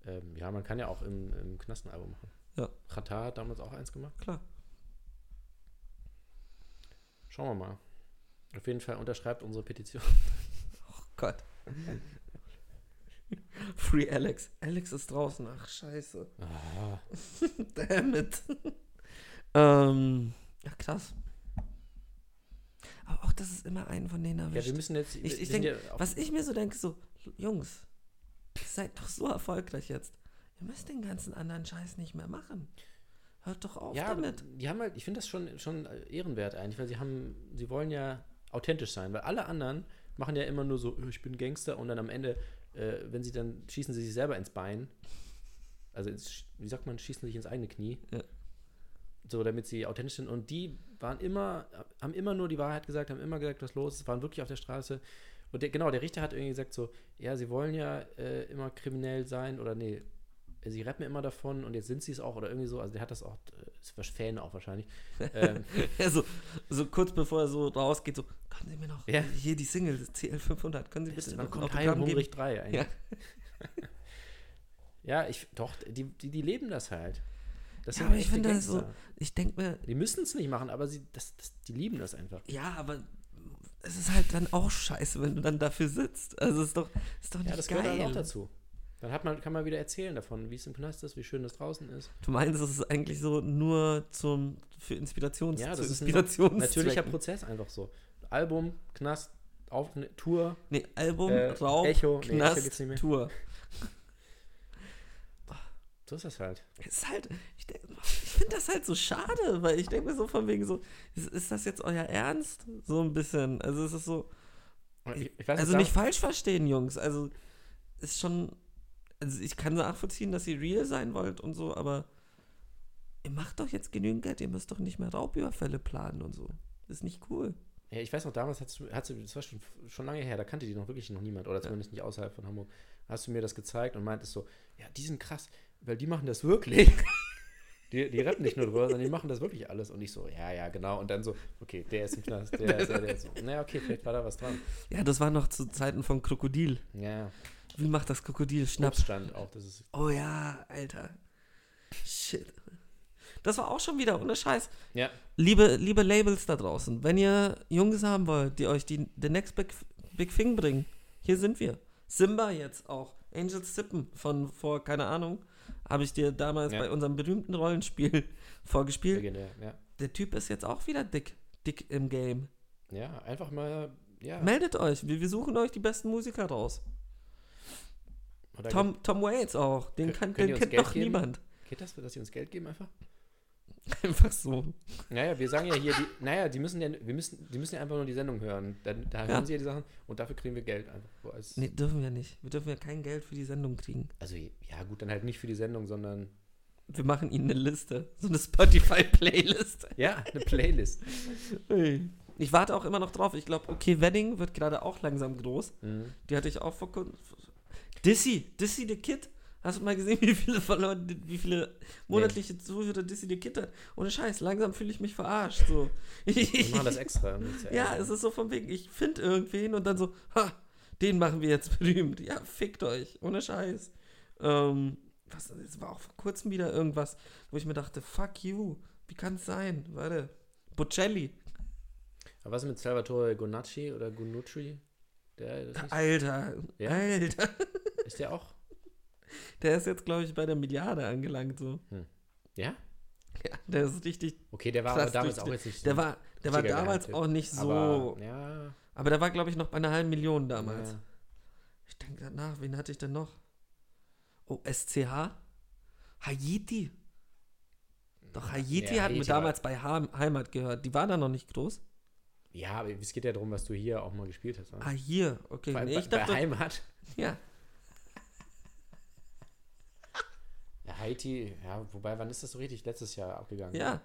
Ähm, ja, man kann ja auch im, im Knast ein Album machen. Ja. Qatar hat damals auch eins gemacht. Klar. Schauen wir mal. Auf jeden Fall unterschreibt unsere Petition. Gott. Free Alex. Alex ist draußen. Ach, scheiße. Ah, Damn it. ähm, ja, krass. Aber auch, dass es immer einen von denen ja, erwischt. wir müssen jetzt. Ich- ich denk, ja Was ich mir so denke, so, Jungs, ihr seid doch so erfolgreich jetzt. Ihr müsst den ganzen anderen Scheiß nicht mehr machen. Hört doch auf ja, damit. die haben halt, ich finde das schon, schon ehrenwert eigentlich, weil sie haben, sie wollen ja authentisch sein, weil alle anderen machen ja immer nur so, "Oh, ich bin Gangster und dann am Ende, äh, wenn sie dann schießen sie sich selber ins Bein. Also, ins, wie sagt man, schießen sich ins eigene Knie. Ja. So, damit sie authentisch sind. Und die waren immer, haben immer nur die Wahrheit gesagt, haben immer gesagt, was los ist, waren wirklich auf der Straße. Und der, genau, der Richter hat irgendwie gesagt so, ja, sie wollen ja äh, immer kriminell sein oder nee, sie rappen immer davon und jetzt sind sie es auch oder irgendwie so. Also der hat das auch, äh, ist was Fan auch wahrscheinlich. ähm, Ja, so, so kurz bevor er so rausgeht, so, können Sie mir noch Ja. hier die Single CL500, können Sie bitte noch kommt Autogramm und geben? Hungrig 3 eigentlich. Ja. ich, doch, die, die, die leben das halt. Das Ja, aber ich finde das so, ich denke mir, Die müssen es nicht machen, aber sie, das, das, die lieben das einfach. ja, aber es ist halt dann auch scheiße, wenn du dann dafür sitzt. Also es ist doch, ist doch nicht Ja, das geil. gehört halt auch dazu. Dann hat man, kann man wieder erzählen davon, wie es im Knast ist, wie schön es draußen ist. Du meinst, es ist eigentlich so nur zum, für Inspirations, Ja, zu das ist ein Natürlicher Prozess einfach so. Album, Knast, auf, Tour. Nee, Album, Äh, Raub, Echo. Nee, Knast, mehr. Tour. So ist das halt. Es ist halt, ich, ich finde das halt so schade, weil ich denke mir so von wegen so, ist, ist das jetzt euer Ernst? So ein bisschen. Also es ist so, Ich, ich weiß also nicht falsch verstehen, Jungs. Also ist schon, also ich kann nachvollziehen, dass ihr real sein wollt und so, aber ihr macht doch jetzt genügend Geld, ihr müsst doch nicht mehr Raubüberfälle planen und so. ist nicht cool. Ja, ich weiß noch, damals hast du, hast du das war schon, schon lange her, da kannte die noch wirklich noch niemand, oder zumindest nicht außerhalb von Hamburg. Hast du mir das gezeigt und meintest so, ja, die sind krass, weil die machen das wirklich. Die, die rappen nicht nur drüber, sondern die machen das wirklich alles. Und ich so, ja, ja, genau. Und dann so, okay, der ist im Knast, der ist, der, der ist so. Naja, okay, vielleicht war da was dran. Ja, das war noch zu Zeiten von Krokodil. Ja, Wie macht das Krokodil? Schnaps. Obststand auch, das ist. Oh ja, Alter. Shit. Das war auch schon wieder ohne Scheiß. Ja, Liebe, liebe Labels da draußen, wenn ihr Jungs haben wollt, die euch die, the next big, big thing bringen, hier sind wir. Simba jetzt auch. Angels Sippen von vor, keine Ahnung, habe ich dir damals Ja. bei unserem berühmten Rollenspiel vorgespielt. legendär, ja. Der Typ ist jetzt auch wieder dick, dick im Game. Ja, einfach mal, ja. Meldet euch, wir, wir suchen euch die besten Musiker raus. Oder Tom, Tom Waits auch, den, kann, den kennt geben? niemand. Geht das, dass sie uns Geld geben einfach? Einfach so. Naja, wir sagen ja hier, die, naja, die müssen ja, wir müssen, die müssen ja einfach nur die Sendung hören. Dann, da hören Ja. sie ja die Sachen und dafür kriegen wir Geld einfach. Nee, dürfen wir nicht. Wir dürfen ja kein Geld für die Sendung kriegen. Also, ja, gut, dann halt nicht für die Sendung, sondern, Wir machen ihnen eine Liste. So eine Spotify-Playlist. ja, eine Playlist. Ich warte auch immer noch drauf. Ich glaube, okay, Wedding wird gerade auch langsam groß. Mhm. Die hatte ich auch vor kurzem. Dissy, Dissy the Kid. Hast du mal gesehen, wie viele verloren, wie viele monatliche Zuhörer Dissy the Kid hat? Ohne Scheiß, langsam fühle ich mich verarscht. So. Wir machen das extra. ja, es ist so von wegen, ich finde irgendwen und dann so, ha, den machen wir jetzt berühmt. Ja, fickt euch. Ohne Scheiß. Ähm, was, es war auch vor kurzem wieder irgendwas, wo ich mir dachte, fuck you. Wie kann es sein? Warte. Bocelli. Aber was ist mit Salvatore Gonacci oder Gunucci? Der, Alter. Ja? Alter. ist der auch? Der ist jetzt, glaube ich, bei der Milliarde angelangt. So. Ja? Ja, der ist richtig. Okay, der war aber damals auch jetzt nicht Der so war, der war damals Geheimtipp. auch nicht so. Aber, ja, Aber der war, glaube ich, noch bei einer halben Million damals. Ja. Ich denke gerade nach, wen hatte ich denn noch? Oh, SCH? Haiti? Doch, Haiti Ja, hat mir damals bei Heim- Heimat gehört. Die war da noch nicht groß. ja, aber es geht ja darum, was du hier auch mal gespielt hast. wa? Ah, hier. Okay, nee, bei, ich dachte. bei Heimat. ja. Haiti, ja, wobei, wann ist das so richtig? Letztes Jahr abgegangen. Ja.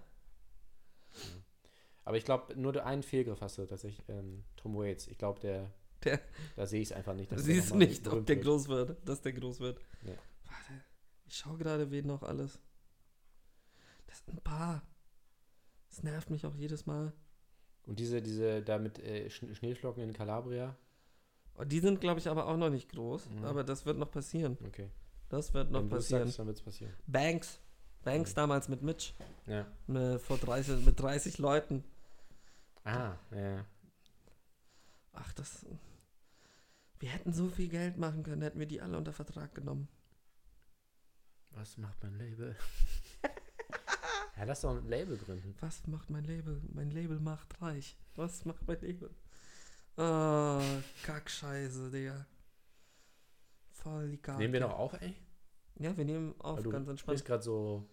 Aber ich glaube, nur einen Fehlgriff hast du tatsächlich, ähm, Tom Waits. Ich glaube, der, Der, da sehe ich es einfach nicht. du siehst nicht, ob der groß wird. Dass der groß wird. Nee. Warte. Ich schaue gerade, wen noch alles. Das sind ein paar. Das nervt mich auch jedes Mal. Und diese, diese, da mit äh, Sch- Schneeflocken in Calabria. Oh, die sind, glaube ich, aber auch noch nicht groß. Mhm. Aber das wird noch passieren. Okay. Das wird noch Wenn passieren. sagst, dann wird es passieren. Banks. Banks Mhm. damals mit Mitch. Ja. Ne, vor 30, mit 30 Leuten. Ah, ja. Ach, das. Wir hätten so viel Geld machen können, hätten wir die alle unter Vertrag genommen. Was macht mein Label? ja, lass doch ein Label gründen. Was macht mein Label? Mein Label macht reich. Was macht mein Label? Oh, Kackscheiße, Digga. Voll die Kacke. Nehmen wir noch auf, ey? Ja, wir nehmen auf, du ganz entspannt. gerade so,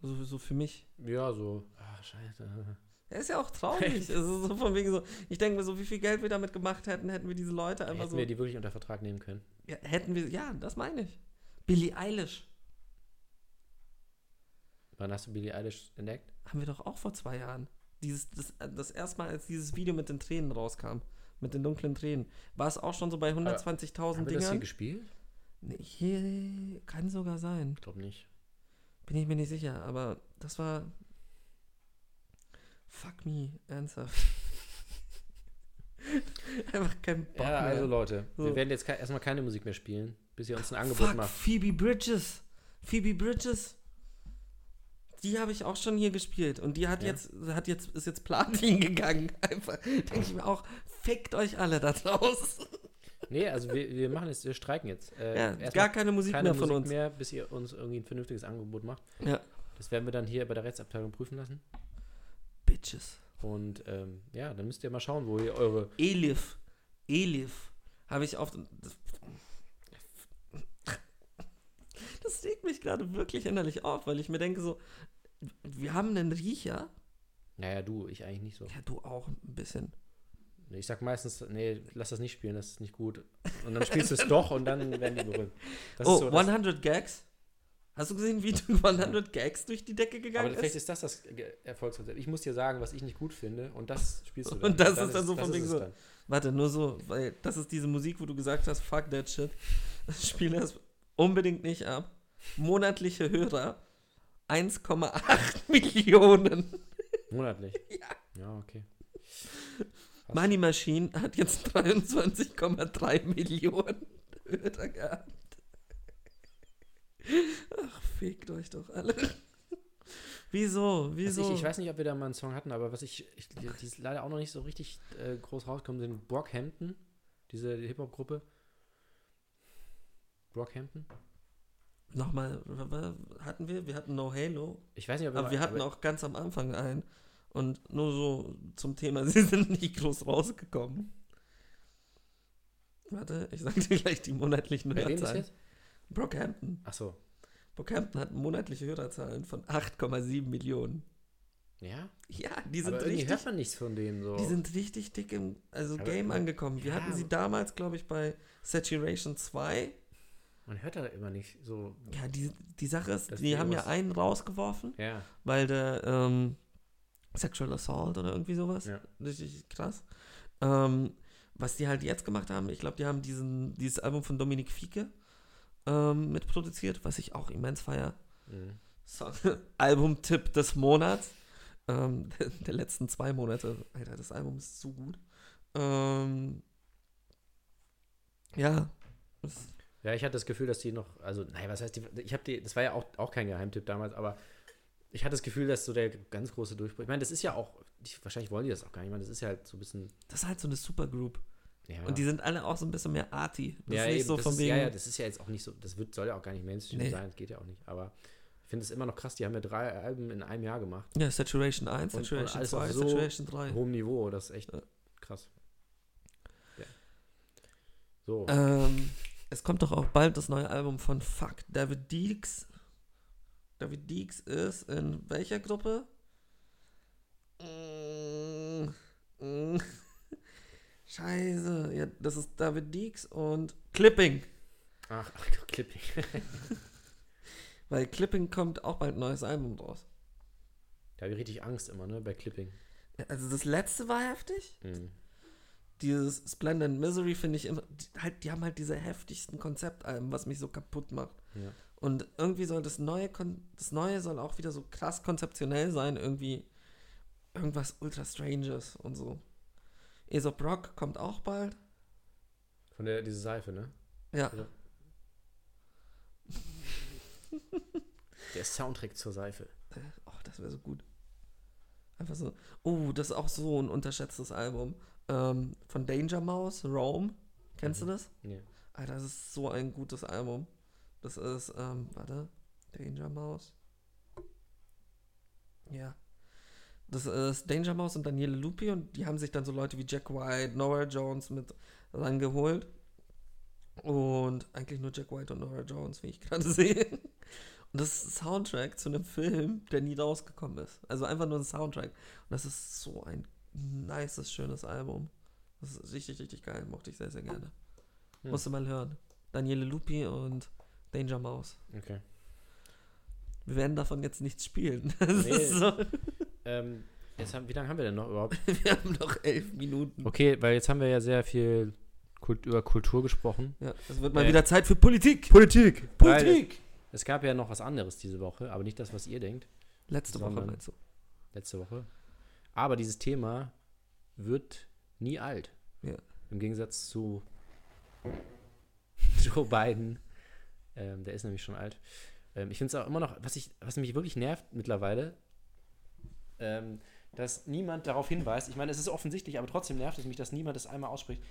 So, so für mich. ja, so, ah, scheiße. Er ist ja auch traurig. ist so von wegen so, ich denke mir so, wie viel Geld wir damit gemacht hätten, hätten wir diese Leute einfach Hätten so. wir die wirklich unter Vertrag nehmen können? ja, hätten wir, ja, das meine ich. Billie Eilish Wann hast du Billie Eilish entdeckt? haben wir doch auch vor zwei Jahren. Dieses, das, das erste Mal, als dieses Video mit den Tränen rauskam, mit den dunklen Tränen, war es auch schon so bei 120.000 Haben wir das hier Dingern. gespielt? Hier kann sogar sein. Ich glaube nicht. Bin ich mir nicht sicher, aber das war. Fuck me, ernsthaft. Einfach kein Bock ja, mehr. also Leute, So. wir werden jetzt ke erstmal keine Musik mehr spielen, bis ihr uns ein Angebot Fuck, macht. Phoebe Bridges. Phoebe Bridges. Die habe ich auch schon hier gespielt und die hat Ja. jetzt hat jetzt ist jetzt Platin gegangen. Einfach denke ich mir auch, fickt euch alle da draußen. Nee, also wir, wir machen jetzt, wir streiken jetzt. Äh, Ja, gar keine Musik keine mehr von Musik uns. mehr, bis ihr uns irgendwie ein vernünftiges Angebot macht. Ja. Das werden wir dann hier bei der Rechtsabteilung prüfen lassen. Bitches. Und ähm, ja, dann müsst ihr mal schauen, wo ihr eure. Elif. Elif. Habe ich. Das, das regt mich gerade wirklich innerlich auf, weil ich mir denke so, wir haben einen Riecher. Naja, du, ich eigentlich nicht so. Ja, du auch ein bisschen. Ich sag meistens, nee, lass das nicht spielen, das ist nicht gut. Und dann spielst du es doch und dann werden die berühmt. Das oh, ist so das, 100 Gags. Hast du gesehen, wie du 100 Gags durch die Decke aber gegangen vielleicht ist? ist das das Erfolgsrezept. Ich muss dir sagen, was ich nicht gut finde und das spielst du dann. Und das ist dann so von wegen so- dann. Warte, nur so, weil das ist diese Musik, wo du gesagt hast, fuck that shit. Spiel das unbedingt nicht ab. Monatliche Hörer 1,8 Millionen. Monatlich. Ja. Ja, okay. Money Machine hat jetzt 23,3 Millionen Hörer gehabt. Ach, fickt euch doch alle. Wieso? Wieso? ich, ich weiß nicht, ob wir da mal einen Song hatten, aber was ich, ich die ist leider auch noch nicht so richtig äh, groß rausgekommen sind, Brockhampton, diese Hip-Hop-Gruppe. Brockhampton? Nochmal, hatten wir? Wir hatten No Halo. Ich weiß nicht, ob Aber wir hatten aber- auch ganz am Anfang einen. Und nur so zum Thema, sie sind nicht groß rausgekommen. Warte, ich sag dir gleich die monatlichen ist Hörerzahlen. Brockhampton. Achso. Brockhampton hat monatliche Hörerzahlen von 8,7 Millionen. Ja? Ja, die sind aber richtig, hört man nichts von denen so. die sind richtig dick im also Aber- Game angekommen. Wir Ja, hatten sie damals, glaube ich, bei Saturation 2. man hört da immer nicht so. Ja, die, die Sache ist, die haben ja einen rausgeworfen, Ja. weil der ähm, Sexual Assault oder irgendwie sowas. Ja. Richtig krass. Ähm, was die halt jetzt gemacht haben, ich glaube, die haben diesen, dieses Album von Dominik Fieke ähm, mitproduziert, was ich auch immens feier. Mhm. Song. Album-Tipp des Monats. Ähm, der, der letzten zwei Monate. Alter, das Album ist so gut. Ähm, ja. Ja, ich hatte das Gefühl, dass die noch, also, naja, was heißt die, ich habe die, das war ja auch, auch kein Geheimtipp damals, aber ich hatte das Gefühl, dass so der ganz große Durchbruch, ich meine, das ist ja auch, wahrscheinlich wollen die das auch gar nicht, ich meine, das ist ja halt so ein bisschen, das ist halt so eine Supergroup. ja. Und die sind alle auch so ein bisschen mehr arty. Das ja, ist nicht eben, so das von ist, wegen. ja, ja, das ist ja jetzt auch nicht so, das wird, soll ja auch gar nicht Mainstream Nee. sein, das geht ja auch nicht, aber ich finde es immer noch krass, die haben ja drei Alben in einem Jahr gemacht, Ja, Saturation 1, Und- und Saturation alles 2, auf so Saturation 3. hohem Niveau, das ist echt Ja. krass. Ja. So, Ähm, es kommt doch auch bald das neue Album von Fuck. David Deeks. David Deeks ist in welcher Gruppe? Mm, mm. Scheiße. Ja, das ist David Deeks und Clipping. ach, ach Clipping. Weil Clipping kommt auch bald ein neues Album raus. da habe ich richtig Angst immer, ne, bei Clipping. Also das letzte war heftig. Mhm. Dieses Splendid Misery finde ich immer, die, halt, die haben halt diese heftigsten Konzeptalben, was mich so kaputt macht. Ja. Und irgendwie soll das neue, das neue soll auch wieder so krass konzeptionell sein, irgendwie irgendwas ultra Stranges und so. Aesop Rock kommt auch bald. Von der, diese Seife, ne? Ja. Ja. Der Soundtrack zur Seife. Oh, das wäre so gut. Einfach so. Oh, das ist auch so ein unterschätztes Album. Ähm, von Danger Mouse, Rome. Kennst Mhm. du das? Nee. Alter, das ist so ein gutes Album. Das ist, ähm, warte, Danger Mouse. Ja. Das ist Danger Mouse und Daniele Lupi und die haben sich dann so Leute wie Jack White, Nora Jones mit rangeholt. Und eigentlich nur Jack White und Nora Jones, wie ich gerade sehe. Und das ist ein Soundtrack zu einem Film, der nie rausgekommen ist. Also einfach nur ein Soundtrack. Und das ist so ein nices, schönes Album. Das ist richtig, richtig geil. Mochte ich sehr, sehr gerne. Hm. Musst du mal hören. Daniele Lupi und Danger Mouse. Okay. Wir werden davon jetzt nichts spielen. Das Nee. ist so. Ähm, jetzt haben, wie lange haben wir denn noch überhaupt? Wir haben noch elf Minuten. Okay, weil jetzt haben wir ja sehr viel Kult, über Kultur gesprochen. Ja, es wird mal Äh, wieder Zeit für Politik. Politik! Politik! Es gab ja noch was anderes diese Woche, aber nicht das, was ihr denkt, Letzte Woche meinst du? letzte Woche. Aber dieses Thema wird nie alt. Ja. Im Gegensatz zu Joe Biden. Ähm, der ist nämlich schon alt. Ähm, ich finde es auch immer noch, was, ich, was mich wirklich nervt mittlerweile, ähm, dass niemand darauf hinweist. Ich meine, es ist offensichtlich, aber trotzdem nervt es mich, dass niemand das einmal ausspricht,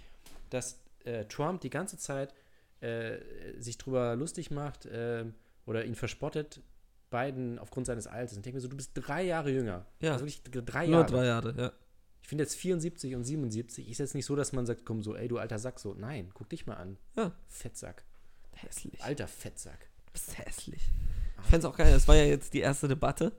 dass äh, Trump die ganze Zeit äh, sich drüber lustig macht äh, oder ihn verspottet, Biden aufgrund seines Alters. Und ich denke mir so, du bist drei Jahre jünger. Ja. Also wirklich drei Nur Jahre. drei Jahre, ja. Ich finde jetzt 74 und 77 ist jetzt nicht so, dass man sagt, komm so, ey, du alter Sack, so. Nein, guck dich mal an. Ja. Fettsack. Hässlich. Alter Fettsack. Du bist hässlich. Ich fände es auch geil, das war ja jetzt die erste Debatte.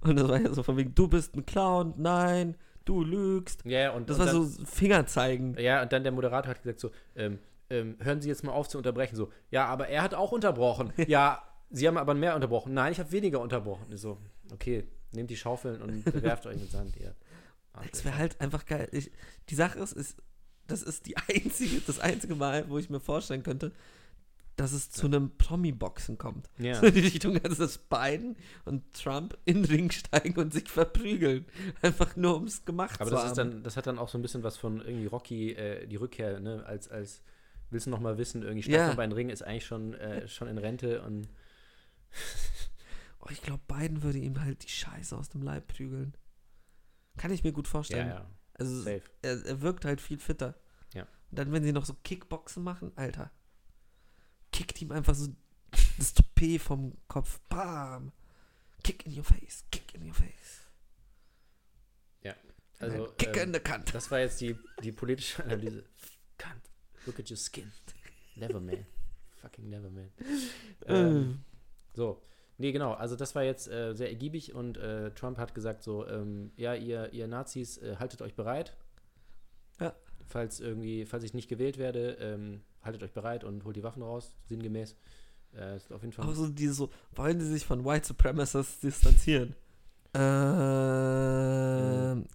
Und das war ja so von wegen, du bist ein Clown, nein, du lügst. Ja, und Das und war dann, so Fingerzeigen. Ja, und dann der Moderator hat gesagt so, ähm, ähm, hören Sie jetzt mal auf zu unterbrechen. So, ja, aber er hat auch unterbrochen. ja, Sie haben aber mehr unterbrochen. Nein, ich habe weniger unterbrochen. Ich so, okay, nehmt die Schaufeln und bewerft euch mit Sand, ihr. Das wäre halt einfach geil. Ich, die Sache ist, ist, das ist die einzige, das einzige Mal, wo ich mir vorstellen könnte, dass es zu einem Promi-Boxen kommt. Ja. So in die Richtung, also dass Biden und Trump in den Ring steigen und sich verprügeln. Einfach nur, um es gemacht Aber zu das haben. ist dann, das hat dann auch so ein bisschen was von irgendwie Rocky, äh, die Rückkehr, ne, als, als willst du noch mal wissen, irgendwie Ja. Stefan ja. Ring ist eigentlich schon, äh, schon in Rente und oh, ich glaube, Biden würde ihm halt die Scheiße aus dem Leib prügeln. Kann ich mir gut vorstellen. ja, ja, Also safe. er, er wirkt halt viel fitter. Ja. Und dann, wenn sie noch so Kickboxen machen, Alter. Kickt ihm einfach so das Toupet vom Kopf. Bam. Kick in your face. Kick in your face. Also, Kick ähm, in the Kant. das war jetzt die, die politische Analyse. Kant, look at your skin. Never man. Fucking never man. Ähm, so. Nee, genau. Also das war jetzt äh, sehr ergiebig und äh, Trump hat gesagt so, ähm, ja, ihr, ihr Nazis, äh, haltet euch bereit. Ja. Falls irgendwie, falls ich nicht gewählt werde, ähm, haltet euch bereit und holt die Waffen raus, sinngemäß. Äh, ist auf jeden Fall. Auch so diese so, wollen sie sich von White Supremacists distanzieren? Ähm,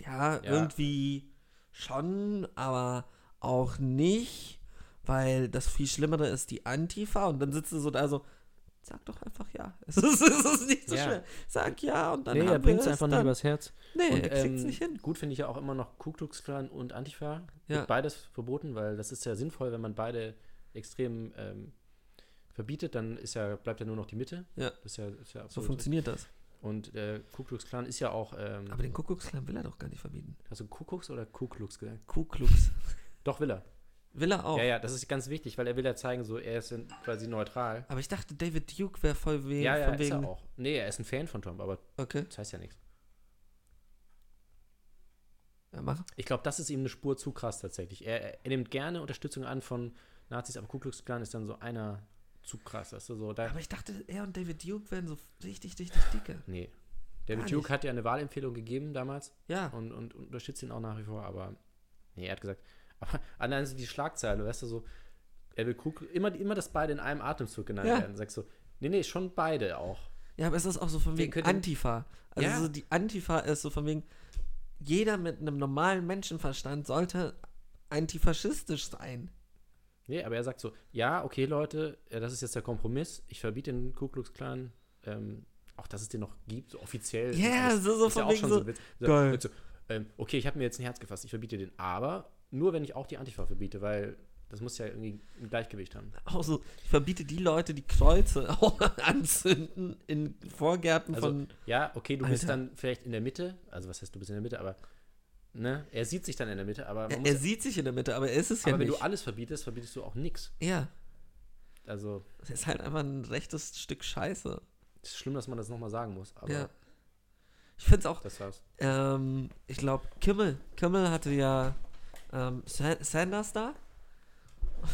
ja, irgendwie schon, aber auch nicht, weil das viel Schlimmere ist die Antifa und dann sitzt du so da so, sag doch einfach ja. Es ist, es ist nicht so Ja. schwer. Sag ja und dann nee, er bringt es einfach nicht dann. übers Herz. Nee, Und, er kriegt's ähm, nicht hin. Gut finde ich ja auch immer noch Ku Klux Klan und Antifa. Ja. Wird beides verboten, weil das ist ja sinnvoll, wenn man beide extrem ähm, verbietet, dann ist ja, bleibt ja nur noch die Mitte. Ja. Das ist ja, ist ja So funktioniert das. Und der Ku Klux Klan ist ja auch. Ähm, Aber den Kuckucksklan will er doch gar nicht verbieten. hast du Kuckucks oder Ku Klux gesagt? Ku Klux. Doch, will er. Will er auch. Ja, ja, das ist ganz wichtig, weil er will ja zeigen, so er ist quasi neutral. Aber ich dachte, David Duke wäre voll wegen. ja, ja, von ist wegen. er auch. Nee, er ist ein Fan von Trump, aber Okay, das heißt ja nichts. ja, mach. Ich glaube, das ist ihm eine Spur zu krass tatsächlich. Er, er nimmt gerne Unterstützung an von Nazis, aber Ku Klux Klan ist dann so einer zu krass. Weißt du, so, da, Aber ich dachte, er und David Duke wären so richtig, richtig dicke. Nee. David Duke hat ja eine Wahlempfehlung gegeben damals Ja. und, und, und unterstützt ihn auch nach wie vor, aber nee, er hat gesagt, aber allein so die Schlagzeile, weißt du, so, er will Klux- immer, immer, dass beide in einem Atemzug genannt Ja. werden. Sagst du, nee, nee, schon beide auch. Ja, aber es ist auch so von wegen könnte- Antifa. Also Ja. so die Antifa ist so von wegen, jeder mit einem normalen Menschenverstand sollte antifaschistisch sein. Nee, aber er sagt so, ja, okay, Leute, das ist jetzt der Kompromiss, ich verbiete den Ku Klux Klan, ähm, auch dass es den noch gibt, so offiziell. Ja, alles. so- so ist ja von auch wegen schon so, Witz. geil. So, ähm, okay, ich habe mir jetzt ein Herz gefasst, ich verbiete den, aber nur wenn ich auch die Antifa verbiete, weil das muss ja irgendwie ein Gleichgewicht haben. Auch so, ich verbiete die Leute, die Kreuze anzünden in Vorgärten Also, von. ja, okay, du bist Alter. dann vielleicht in der Mitte, also was heißt, du bist in der Mitte, aber ne, er sieht sich dann in der Mitte, aber, Er, er sieht sich in der Mitte, aber er ist es ja aber wenn nicht. du alles verbietest, verbietest du auch nichts. ja, Also, es ist halt einfach ein rechtes Stück Scheiße. es ist schlimm, dass man das nochmal sagen muss, aber Ja. Ich finde es auch das war's. Ähm, ich glaube, Kimmel. Kimmel hatte ja ähm, Sa- Sanders da.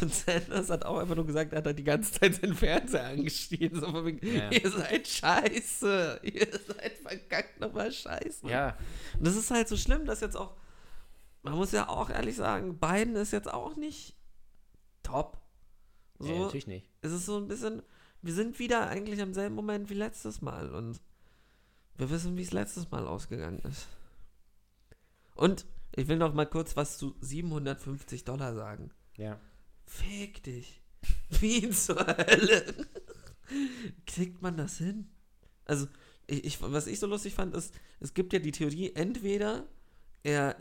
Und Sanders hat auch einfach nur gesagt, er hat halt die ganze Zeit seinen Fernseher angestiegen. So von wegen, Ja. ihr seid scheiße. Ihr seid verkackt nochmal scheiße. Ja, Und das ist halt so schlimm, dass jetzt auch, man muss ja auch ehrlich sagen, Biden ist jetzt auch nicht top. So, nee, natürlich nicht. es ist so ein bisschen, wir sind wieder eigentlich am selben Moment wie letztes Mal und wir wissen, wie es letztes Mal ausgegangen ist. Und ich will noch mal kurz was zu 750 Dollar sagen. Ja. Fick dich. Wie zur Hölle. Kriegt man das hin? Also, ich, ich, was ich so lustig fand, ist, es gibt ja die Theorie, entweder er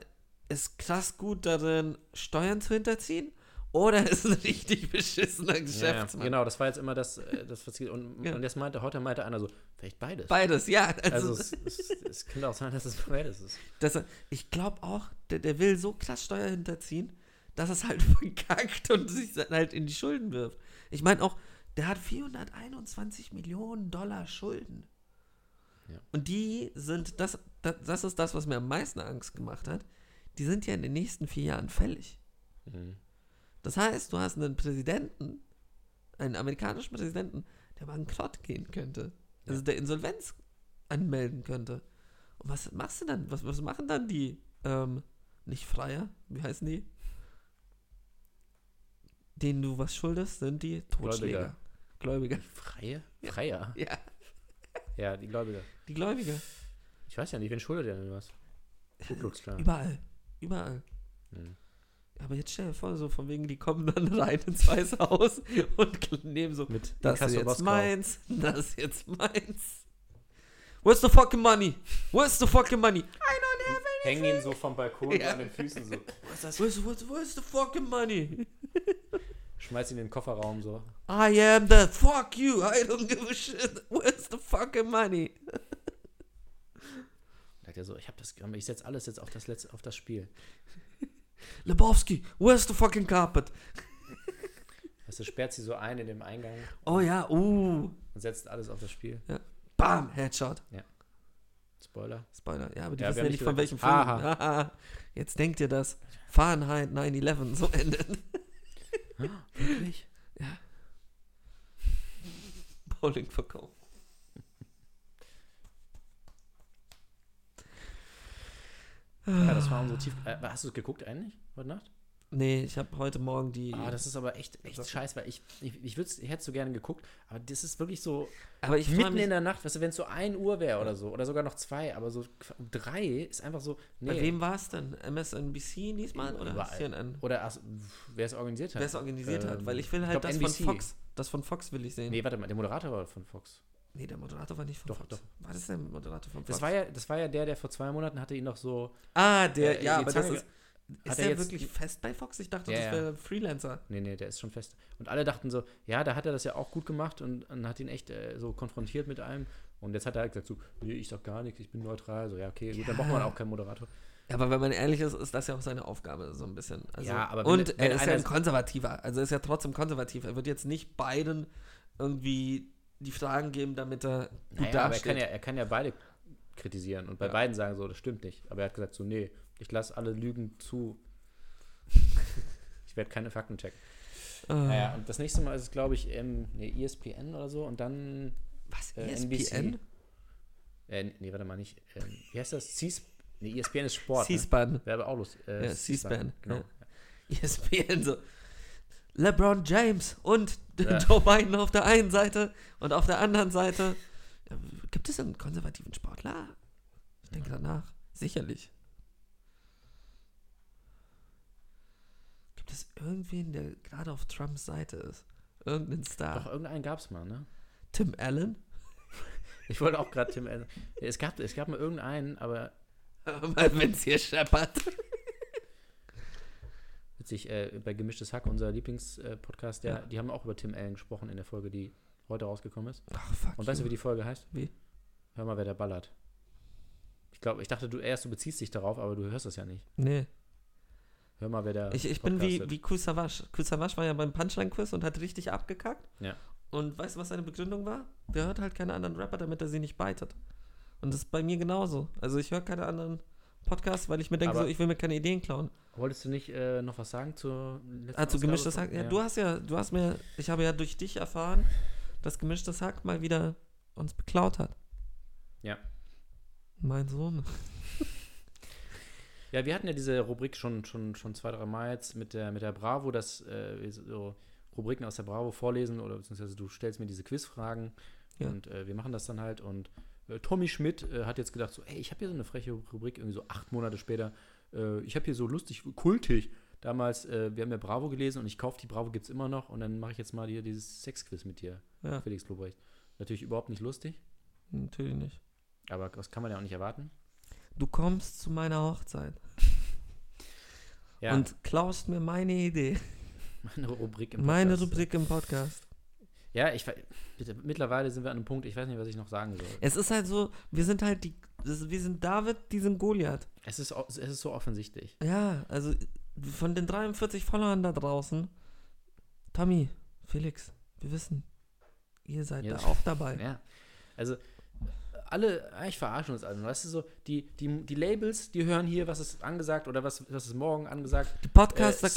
ist krass gut darin, Steuern zu hinterziehen, oder er ist ein richtig beschissener Ja, Geschäftsmann. genau, das war jetzt immer das, äh, das was und, Ja. und jetzt meinte, heute meinte einer so, vielleicht beides. Beides, ja. also Also, es, es, es könnte auch sein, dass es beides ist. dass er, ich glaube auch, der, der will so krass Steuer hinterziehen, dass es halt verkackt und sich dann halt in die Schulden wirft. Ich meine auch, der hat 421 Millionen Dollar Schulden. Ja. Und die sind, das, das, das ist das, was mir am meisten Angst gemacht hat, die sind ja in den nächsten vier Jahren fällig. Mhm. Das heißt, du hast einen Präsidenten, einen amerikanischen Präsidenten, der bankrott gehen könnte. Also der Insolvenz anmelden könnte. Und was machst du dann? Was, was machen dann die, ähm, nicht Freier, wie heißen die? Denen du was schuldest, sind die Totschläger. Gläubiger. Freie? Freier? Ja, Ja, die Gläubiger. die Gläubiger. Ich weiß ja nicht, wen schuldet der denn was? Überall. Überall. Mhm. Aber jetzt stell dir vor, so von wegen, die kommen dann rein ins Weiße Haus und nehmen so, Mit das ist jetzt Moskau. meins, das ist jetzt meins. Where's the fucking money? Where's the fucking money? Hängen ihn so vom Balkon Ja. an den Füßen so. Was ist das? Where's, where's, where's the fucking money? Schmeiß ihn in den Kofferraum so. I am the fuck you. I don't give a shit. Where's the fucking money? Sagt er so, ich hab das, ich setze alles jetzt auf das letzte, auf das Spiel. Lebowski, where's the fucking carpet? Weißt du, sperrt sie so ein in dem Eingang Oh ja, uh. und setzt alles auf das Spiel. Bam, Headshot. Spoiler. Spoiler. Ja, aber die Ja, wissen ja nicht von welchem Film. Haha. Jetzt denkt ihr das. Fahrenheit 9-11 so endet. Wirklich? Bowling verkauft. Ja, das war unsere Tief. Äh, hast du es geguckt eigentlich heute Nacht? Nee, ich habe heute Morgen die. Ah, das ist aber echt, echt scheiße, weil ich, ich, ich, ich hätte es so gerne geguckt, aber das ist wirklich so aber ich mitten mich, in der Nacht, weißt du, wenn es so 1 Uhr wäre oder so, oder sogar noch zwei, aber so um drei ist einfach so, nee. Bei wem war es denn? MSNBC diesmal oder Überall. CNN? Oder wer es organisiert hat. Wer es organisiert hat? Ähm, Weil ich will ich halt glaub, das NBC. von Fox. Das von Fox will ich sehen. Nee, warte mal, der Moderator war von Fox. Der Moderator war nicht von Doch, Fox. doch. War das der Moderator von Fox? Das war, ja, das war ja der, der vor zwei Monaten hatte ihn noch so. ah, der, äh, ja, aber das ist. hat Ist er der jetzt- wirklich fest bei Fox? Ich dachte, Ja, das ja. wäre Freelancer. Nee, nee, der ist schon fest. Und alle dachten so, ja, da hat er das ja auch gut gemacht und, und hat ihn echt äh, so konfrontiert mit allem. Und jetzt hat er halt gesagt so, nee, ich sag gar nichts, ich bin neutral. So, ja, okay, gut, dann braucht man auch keinen Moderator. Ja, aber wenn man ehrlich ist, ist das ja auch seine Aufgabe, so ein bisschen. Also, Ja, aber wenn- und wenn er ist ja ein Konservativer. Also er ist ja trotzdem konservativ. Er wird jetzt nicht beiden irgendwie die Fragen geben, damit er gut Naja, aber er dasteht. kann, ja, er kann ja beide kritisieren und bei Ja. beiden sagen so, das stimmt nicht. Aber er hat gesagt so, nee, ich lasse alle Lügen zu. ich werde keine Fakten checken. Ah. Naja, und das nächste Mal ist es, glaube ich, ähm, nee, ESPN oder so und dann Was? äh, ESPN? NBC. Äh, nee, warte mal, nicht. Ähm, wie heißt das? C nee, ESPN ist Sport. Ne? C-SPAN. Wäre aber auch lustig. Äh, Ja, C-SPAN, Genau. ja. ESPN so. LeBron James und Ja. Joe Biden auf der einen Seite und auf der anderen Seite. Gibt es einen konservativen Sportler? Ich denke danach. Sicherlich. Gibt es irgendwen, der gerade auf Trumps Seite ist? Irgendeinen Doch, Star? irgendeinen gab es mal, ne? Tim Allen? Ich wollte auch gerade Tim Allen. Es gab, es gab mal irgendeinen, aber Mal, wenn es hier scheppert. Witzig, äh, bei Gemischtes Hack, unser Lieblingspodcast, der, Ja. die haben auch über Tim Allen gesprochen in der Folge, die heute rausgekommen ist. Ach, fuck. Und weißt du, wie die Folge heißt? Wie? Hör mal, wer da ballert. Ich glaube, ich dachte, du erst du beziehst dich darauf, aber du hörst das ja nicht. Nee. Hör mal, wer da. Ich, ich bin wie, wie Kusavasch. Kusavasch war ja beim Punchline-Quiz und hat richtig abgekackt. Ja. Und weißt du, was seine Begründung war? Der hört halt keine anderen Rapper, damit er sie nicht beitet. Und das ist bei mir genauso. Also ich höre keine anderen Podcasts, weil ich mir denke, so, ich will mir keine Ideen klauen. Wolltest du nicht äh, noch was sagen zur letzten zu Ausgabe gemischtes Hack. Ja, du hast ja, du hast mir, ich habe ja durch dich erfahren, dass gemischtes Hack mal wieder uns beklaut hat. Ja. Mein Sohn. Ja, wir hatten ja diese Rubrik schon, schon, schon zwei, drei Mal jetzt mit der, mit der Bravo, dass äh, wir so Rubriken aus der Bravo vorlesen oder beziehungsweise du stellst mir diese Quizfragen Ja. und äh, wir machen das dann halt und äh, Tommy Schmidt äh, hat jetzt gedacht so, ey, ich habe hier so eine freche Rubrik, irgendwie so acht Monate später, äh, ich habe hier so lustig, kultig, damals, äh, wir haben ja Bravo gelesen und ich kaufe die Bravo gibt's immer noch und dann mache ich jetzt mal hier dieses Sexquiz mit dir, Ja, Felix Lobrecht. Natürlich überhaupt nicht lustig, natürlich nicht. aber das kann man ja auch nicht erwarten. Du kommst zu meiner Hochzeit Ja, und klaust mir meine Idee. meine Rubrik im Meine Podcast. Rubrik im Podcast. Ja, ich bitte, mittlerweile sind wir an einem Punkt, ich weiß nicht, was ich noch sagen soll. Es ist halt so, wir sind halt die, das, wir sind David, die sind Goliath. Es ist, es ist so offensichtlich. Ja, also von den 43 Followern da draußen, Tommy, Felix, wir wissen, ihr seid Ja. da auch dabei. Ja. Also, alle, eigentlich verarschen uns alle. Weißt du, so, die, die, die Labels, die hören hier, was ist angesagt oder was, was ist morgen angesagt. Die Podcaster Äh,